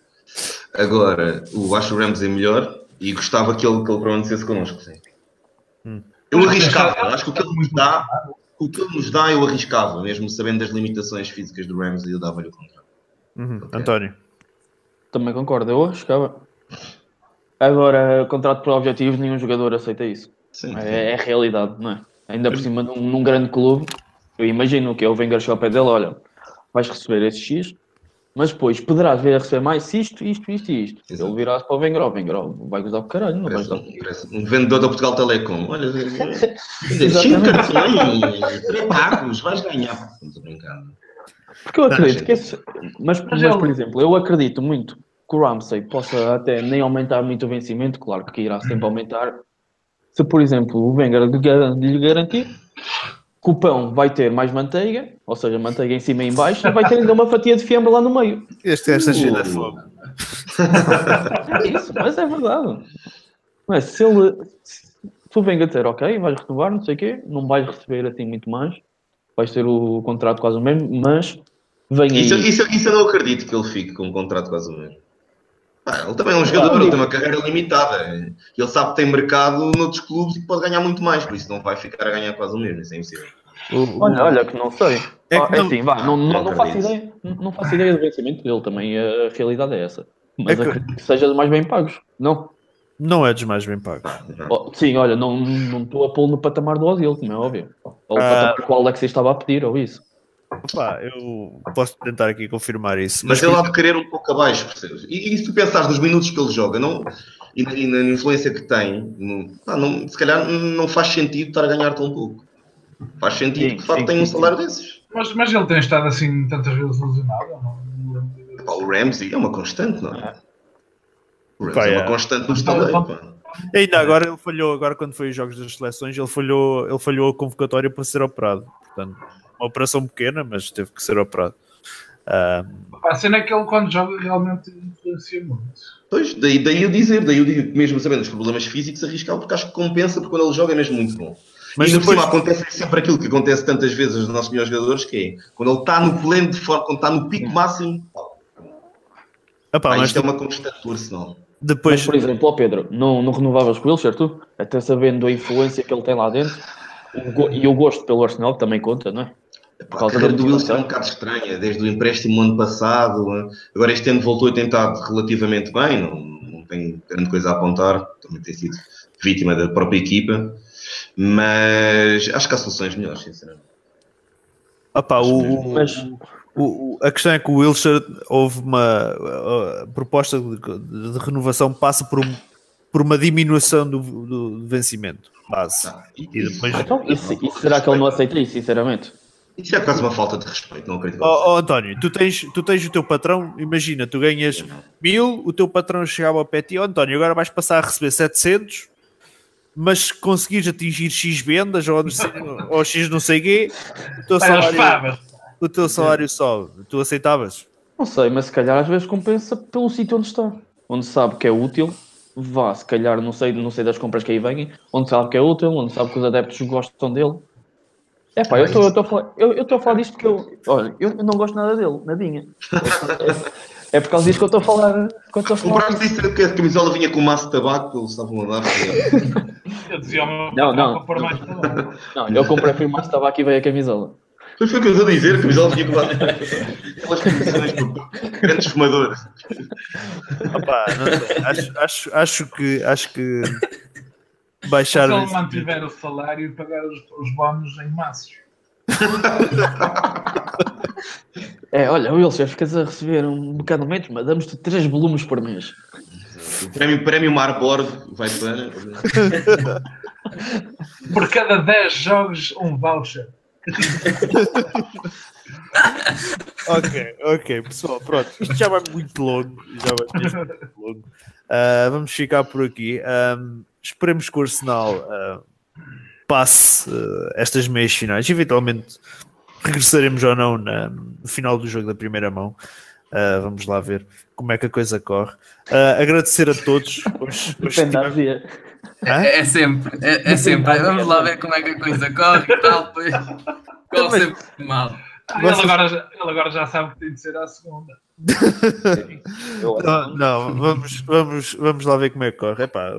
Agora, eu acho o Ramsey melhor e gostava que ele, que ele permanecesse connosco. Sim. Eu arriscava. Acho que o que ele nos dá, o que ele nos dá, eu arriscava. Mesmo sabendo das limitações físicas do Ramsey, eu dava-lhe o contrato. Uhum. António. Também concordo, eu arriscava. Agora, contrato por objetivos, nenhum jogador aceita isso. Sim. É, é a realidade, não é? Ainda por cima num, num grande clube, eu imagino que é o Wenger pé dele, olha, vais receber esse X, mas depois poderás vir a receber mais isto, isto, isto e isto. Exato. Ele virá-se para o Wenger, o Wenger ó, vai gozar o caralho, não vai Parece gozar. um, parece um vendedor da Portugal Telecom. Olha, cinco cartões, três pagos, vais ganhar. Estou brincando. Porque eu acredito que esse... Mas, mas, por exemplo, eu acredito muito que o Ramsey possa até nem aumentar muito o vencimento, claro que irá sempre aumentar. Se, por exemplo, o Wenger lhe gar- lhe garantir que o pão vai ter mais manteiga, ou seja, manteiga em cima e em baixo, e vai ter ainda uma fatia de fiambre lá no meio. Este esta cheio de fome. É isso, mas é verdade. É? Se ele se o Wenger dizer, ok, vais renovar, não sei o quê, não vais receber assim muito mais, vais ter o contrato quase o mesmo, mas vem aí. Isso, isso, isso eu não acredito que ele fique com um contrato quase o mesmo. Ah, ele também é um jogador, Não, ele tem uma carreira limitada. Ele sabe que tem mercado noutros clubes e que pode ganhar muito mais, por isso não vai ficar a ganhar quase o mesmo, isso é impossível. Olha, olha que não sei. É Ah, que É não- assim, vá, não, não, Não não faço ideia, não não faço ideia do vencimento dele também, a realidade é essa. Mas É que- acredito que seja dos mais bem pagos. Não. Não é dos mais bem pagos. Oh, sim, olha, não não estou a pô-lo no patamar do Ozil, como é óbvio. Ou o Ah. patamar que o Alex estava a pedir, ou isso. Opa, eu posso tentar aqui confirmar isso. Mas ele há de querer um pouco abaixo, percebes? E, e se tu pensares nos minutos que ele joga não, e, na, e na influência que tem, não, pá, não- se calhar não faz sentido estar a ganhar tão pouco. Faz sentido Sim, que de facto tem um salário desses. Mas, mas ele tem estado assim tantas vezes lesionado. não? Pá, o Ramsey é uma constante, não é? O Ramsey Pá, é é. uma constante no estaleiro. pá. Ainda agora ele falhou, agora quando foi os jogos das seleções, ele falhou, ele falhou a convocatória para ser operado. Portanto, uma operação pequena, mas teve que ser operado. Ah, A cena é que ele quando joga realmente influencia muito. Pois, daí, daí eu dizer, daí eu digo que mesmo sabendo os problemas físicos, arriscar porque acho que compensa, porque quando ele joga é mesmo muito bom. Mas e depois- depois acontece sempre aquilo que acontece tantas vezes aos nossos melhores jogadores, que é quando ele está no pleno de forma, quando está no pico máximo, epá, pá, mas isto é uma constante do Arsenal. depois, Mas, por exemplo, ó Pedro, não, não renovavas com o Wilshere, tu? Até sabendo a influência que ele tem lá dentro o go- e o gosto pelo Arsenal, que também conta, não é? Epá, causa a carreira do Wilson é um bocado estranha, desde o empréstimo ano passado, agora este ano voltou e tem estado relativamente bem, não, não tem grande coisa a apontar, também tem sido vítima da própria equipa, mas acho que há soluções melhores, sinceramente. epá, o, o- Mas o- o- a questão é que o Wilshire houve uma proposta de, de renovação passa por, um- por uma diminuição do, do- do vencimento base. Ah, E depois- então, isso, isso será que ele não aceita isso, sinceramente? Isso é quase uma falta de respeito, não acredito. Ó ó, António, tu tens, tu tens o teu patrão, imagina, tu ganhas mil, o teu patrão chegava ao pé de ti, ó António, agora vais passar a receber 700, mas se conseguires atingir X vendas ou, não sei- ou X não sei quê, o teu salário, o teu salário sobe. Tu aceitavas? Não sei, mas se calhar às vezes compensa pelo sítio onde está. Onde sabe que é útil, vá, se calhar, não sei, não sei das compras que aí vêm, onde sabe que é útil, onde sabe que os adeptos gostam dele. É pá, eu estou eu estou a falar, eu, eu a falar disto porque eu, olha, eu, não gosto nada dele, nadinha. É, é por causa disto que eu estou a falar. Que eu estou a falar. Compraste isso porque a camisola vinha com um maço de tabaco, eles estavam a dar. Eu dizia ao meu Não, não. Não, eu comprei foi mais tabaco e veio a camisola. Mas foi o que eu estou a dizer, a camisola tinha que levar aquelas condições por grandes fumadores. Opa, não sei. Acho, acho, acho que acho que baixar Se ele mantiver o salário e pagar os, os bónus em maços. É, olha, Wilson, ficas a receber um bocado menos, mas damos-te 3 volumes por mês. O prémio, prémio Marboard vai para. Por cada 10 jogos, um voucher. Ok, ok, pessoal, pronto. Isto já vai muito longo. Já vai muito longo. Ah, vamos ficar por aqui. Ahm, esperemos que o Arsenal ah, passe ah, estas meias finais. Eventualmente regressaremos ou não na- no final do jogo da primeira mão. Ah, vamos lá ver como é que a coisa corre. Agradecer a todos. Hoje, tivemos-? É, é sempre, é, é sempre. Vamos lá ver como é que a coisa corre e tal, depois corre sempre mal. Ah, Vocês- Ele, agora, já- ele agora já sabe que tem de ser à segunda. Não, não, vamos, vamos, vamos lá ver como é que corre. Epá,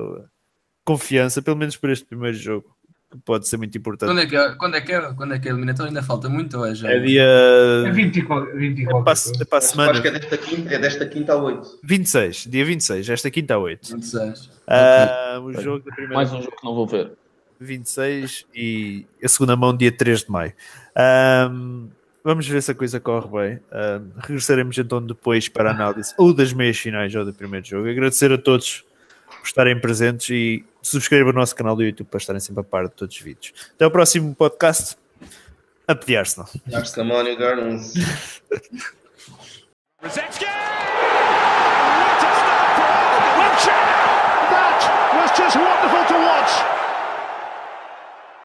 confiança, pelo menos por este primeiro jogo, que pode ser muito importante. Quando é que é, quando é, que é, quando é, que é a eliminatória? Ainda falta muito ou é já? É dia. É 20 e qual- 20 e É qualquer para, é a semana. Acho que é desta quinta, é desta quinta a 8. 26, dia 26, esta quinta a 8. 26. Ah, o jogo da primeira Mais um jogo que não vou ver. 26 e a segunda mão dia 3 de maio. Ahm, vamos ver se a coisa corre bem. Ahm, regressaremos então depois para a análise ou das meias finais ou do primeiro jogo. Agradecer a todos por estarem presentes e subscrevam o nosso canal do YouTube para estarem sempre a par de todos os vídeos. Até o próximo podcast. A pedir Arsenal. Arsenal Gardens. Rosetsky! What a start for Arsenal! That was just wonderful.